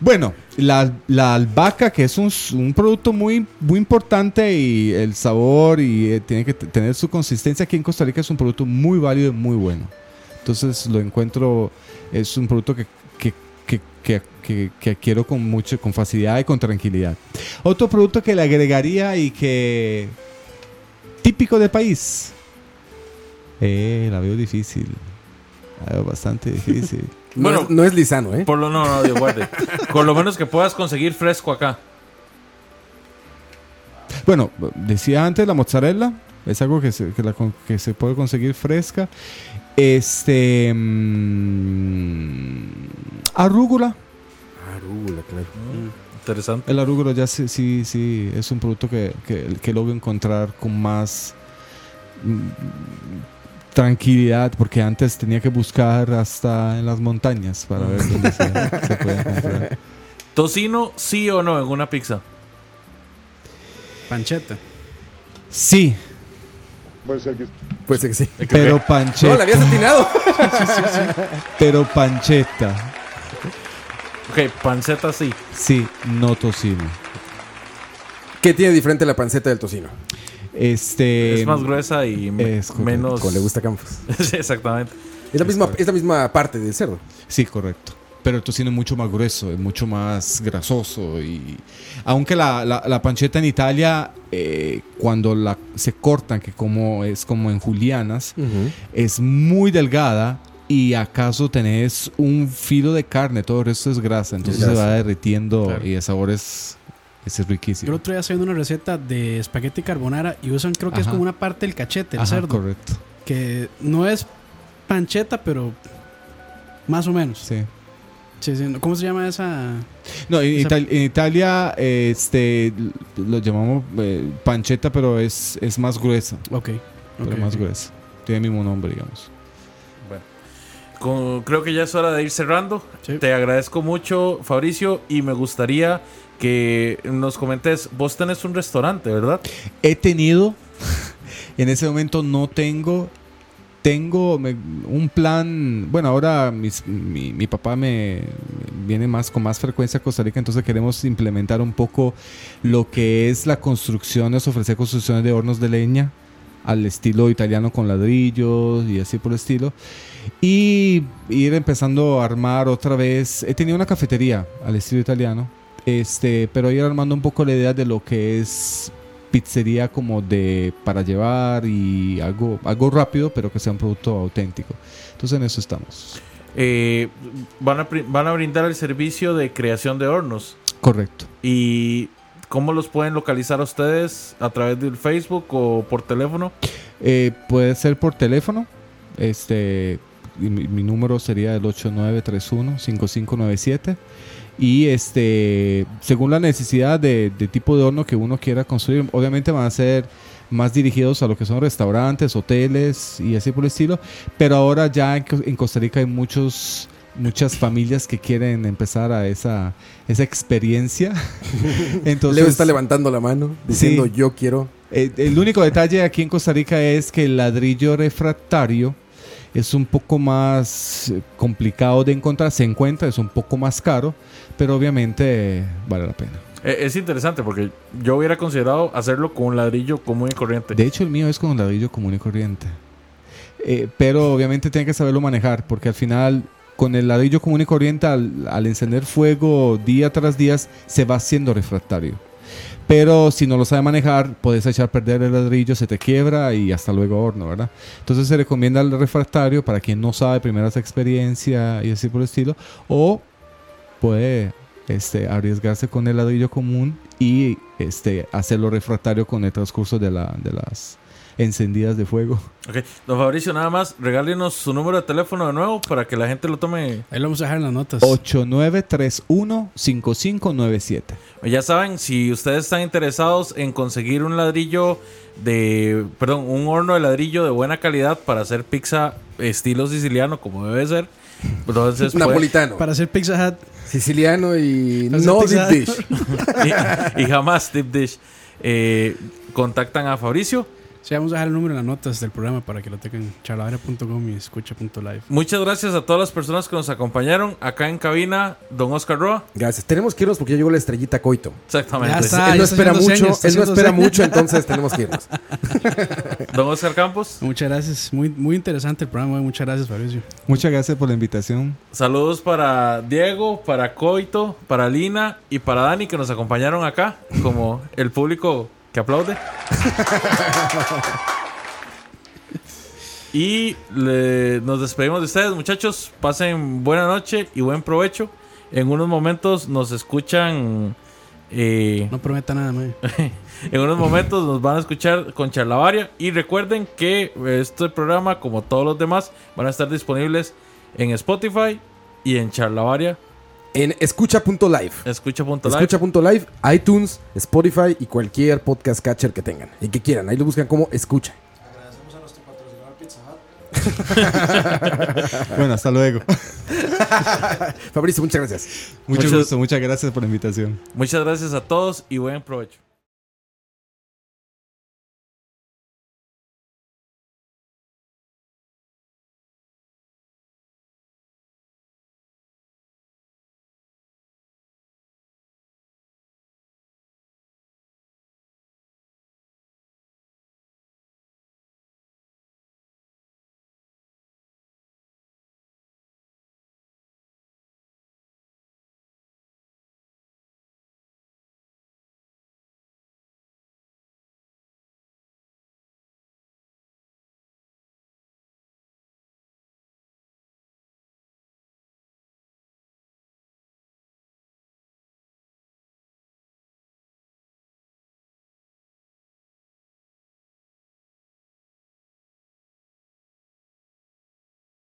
Bueno, la, la albahaca, que es un, producto muy, muy importante y el sabor y eh, tiene que tener su consistencia aquí en Costa Rica, es un producto muy válido y muy bueno. Entonces lo encuentro, es un producto que, que, que- que adquiero con mucho, con facilidad y con tranquilidad. Otro producto que le agregaría y que típico del país. Eh, la veo difícil. La veo bastante difícil. No, Bueno. es, no es lisano, ¿eh? Por lo no, no, Dios guarde. Por lo menos que puedas conseguir fresco acá. Bueno, decía antes la mozzarella. Es algo que se, que la con- que se puede conseguir fresca. Este. mm, arúgula. Arúgula, claro. Interesante. El arúgula ya sí, sí, sí es un producto que, que, que logro encontrar con más mm, tranquilidad, porque antes tenía que buscar hasta en las montañas para ver dónde se, se puede encontrar. ¿Tocino, sí o no en una pizza? Pancheta. Sí, Puede ser que Puede ser que sí. pero No, la pancheta. habías atinado. Pero pancheta. Ok, panceta sí. Sí, no tocino. ¿Qué tiene diferente la panceta del tocino? Este. es más gruesa y es menos. Como le gusta a Campos. Sí, Exactamente. Es la misma, es la misma parte del cerdo. Sí, correcto. Pero el tocino es mucho más grueso, es mucho más grasoso. Y aunque la, la- la panceta en Italia, eh, cuando la, se cortan, que como es como en julianas, es muy delgada. Y acaso tenés un filo de carne, todo el resto es grasa. Entonces grasa. se va derritiendo Claro. y el sabor es, es Yo el riquísimo. otro día viendo una receta de espagueti carbonara y usan, creo que es como una parte del cachete, el Ajá, cerdo. correcto. Que no es pancheta, pero más o menos. Sí. Sí, sí. ¿Cómo se llama esa? No, en, Esa- Ital- en Italia eh, este, lo llamamos eh, pancetta, pero es, es más gruesa. Ok. pero más gruesa. Tiene el mismo nombre, digamos. Con- creo que ya es hora de ir cerrando. Sí. Te agradezco mucho, Fabricio, y me gustaría que nos comentes. Vos tenés un restaurante, ¿verdad? He tenido, en ese momento no tengo, tengo un plan, bueno, ahora mis- mi, mi papá me viene más con más frecuencia a Costa Rica, entonces queremos implementar un poco lo que es la construcción, es ofrecer construcciones de hornos de leña al estilo italiano con ladrillos y así por el estilo. Y ir empezando a armar otra vez. He tenido una cafetería al estilo italiano, este, pero ir armando un poco la idea de lo que es pizzería como de para llevar y algo, algo rápido, pero que sea un producto auténtico. Entonces en eso estamos. Eh, van, a, van a brindar el servicio de creación de hornos. Correcto. ¿Y cómo los pueden localizar a ustedes? ¿A través del Facebook o por teléfono? Eh, puede ser por teléfono. Este, mi, mi número sería el 8931-5597. Y este, según la necesidad de, de tipo de horno que uno quiera construir, obviamente van a ser más dirigidos a lo que son restaurantes, hoteles y así por el estilo. Pero ahora ya en, en Costa Rica hay muchos muchas familias que quieren empezar a esa, esa experiencia. Entonces, Leo está levantando la mano diciendo Sí. yo quiero. eh, el único detalle aquí en Costa Rica es que el ladrillo refractario es un poco más eh, complicado de encontrar, se encuentra, es un poco más caro, pero obviamente vale la pena. Eh, es interesante porque yo hubiera considerado hacerlo con un ladrillo común y corriente. De hecho, el mío es con ladrillo común y corriente. Eh, pero obviamente tiene que saberlo manejar, porque al final, con el ladrillo común y corriente, al, al encender fuego día tras día, se va haciendo refractario. Pero si no lo sabe manejar, puedes echar a perder el ladrillo, se te quiebra y hasta luego horno, ¿verdad? Entonces se recomienda el refractario para quien no sabe, primeras experiencia y así por el estilo. O puede este, arriesgarse con el ladrillo común y este, hacerlo refractario con el transcurso de, la, de las encendidas de fuego. Ok, don Fabricio, nada más, regálenos su número de teléfono de nuevo para que la gente lo tome. Ahí lo vamos a dejar en las notas. 8931-5597. Ya saben, si ustedes están interesados en conseguir un ladrillo de, perdón, un horno de ladrillo de buena calidad para hacer pizza estilo siciliano como debe ser, entonces pueden- Napolitano, Para hacer Pizza Hut. siciliano y no deep dish. y, y jamás tip dish, eh, contactan a Fabricio Sí, vamos a dejar el número en las notas del programa para que lo tengan charlavera.com y escucha.live. Muchas gracias a todas las personas que nos acompañaron acá en cabina, don Oscar Roa. Gracias. Tenemos que irnos porque ya llegó la estrellita Coito. Exactamente. Ya está, él no espera mucho, señas, él no espera señas. mucho, entonces tenemos que irnos. Don Oscar Campos. Muchas gracias. Muy, muy interesante el programa. Muchas gracias, Fabricio. Muchas gracias por la invitación. Saludos para Diego, para Coito, para Lina y para Dani que nos acompañaron acá, como el público que aplaude. y le- nos despedimos de ustedes, muchachos. Pasen buena noche y buen provecho. En unos momentos nos escuchan. eh, No prometa nada, en unos momentos nos van a escuchar con Charlavaria. Y recuerden que este programa, como todos los demás, van a estar disponibles en Spotify y en Charlavaria. En escucha.live. Escucha.live. Escucha.live, iTunes, Spotify y cualquier podcast catcher que tengan y que quieran. Ahí lo buscan como escucha. Bueno, hasta luego. Fabricio, muchas gracias. Mucho Muchas- gusto, muchas gracias por la invitación. Muchas gracias a todos y buen provecho.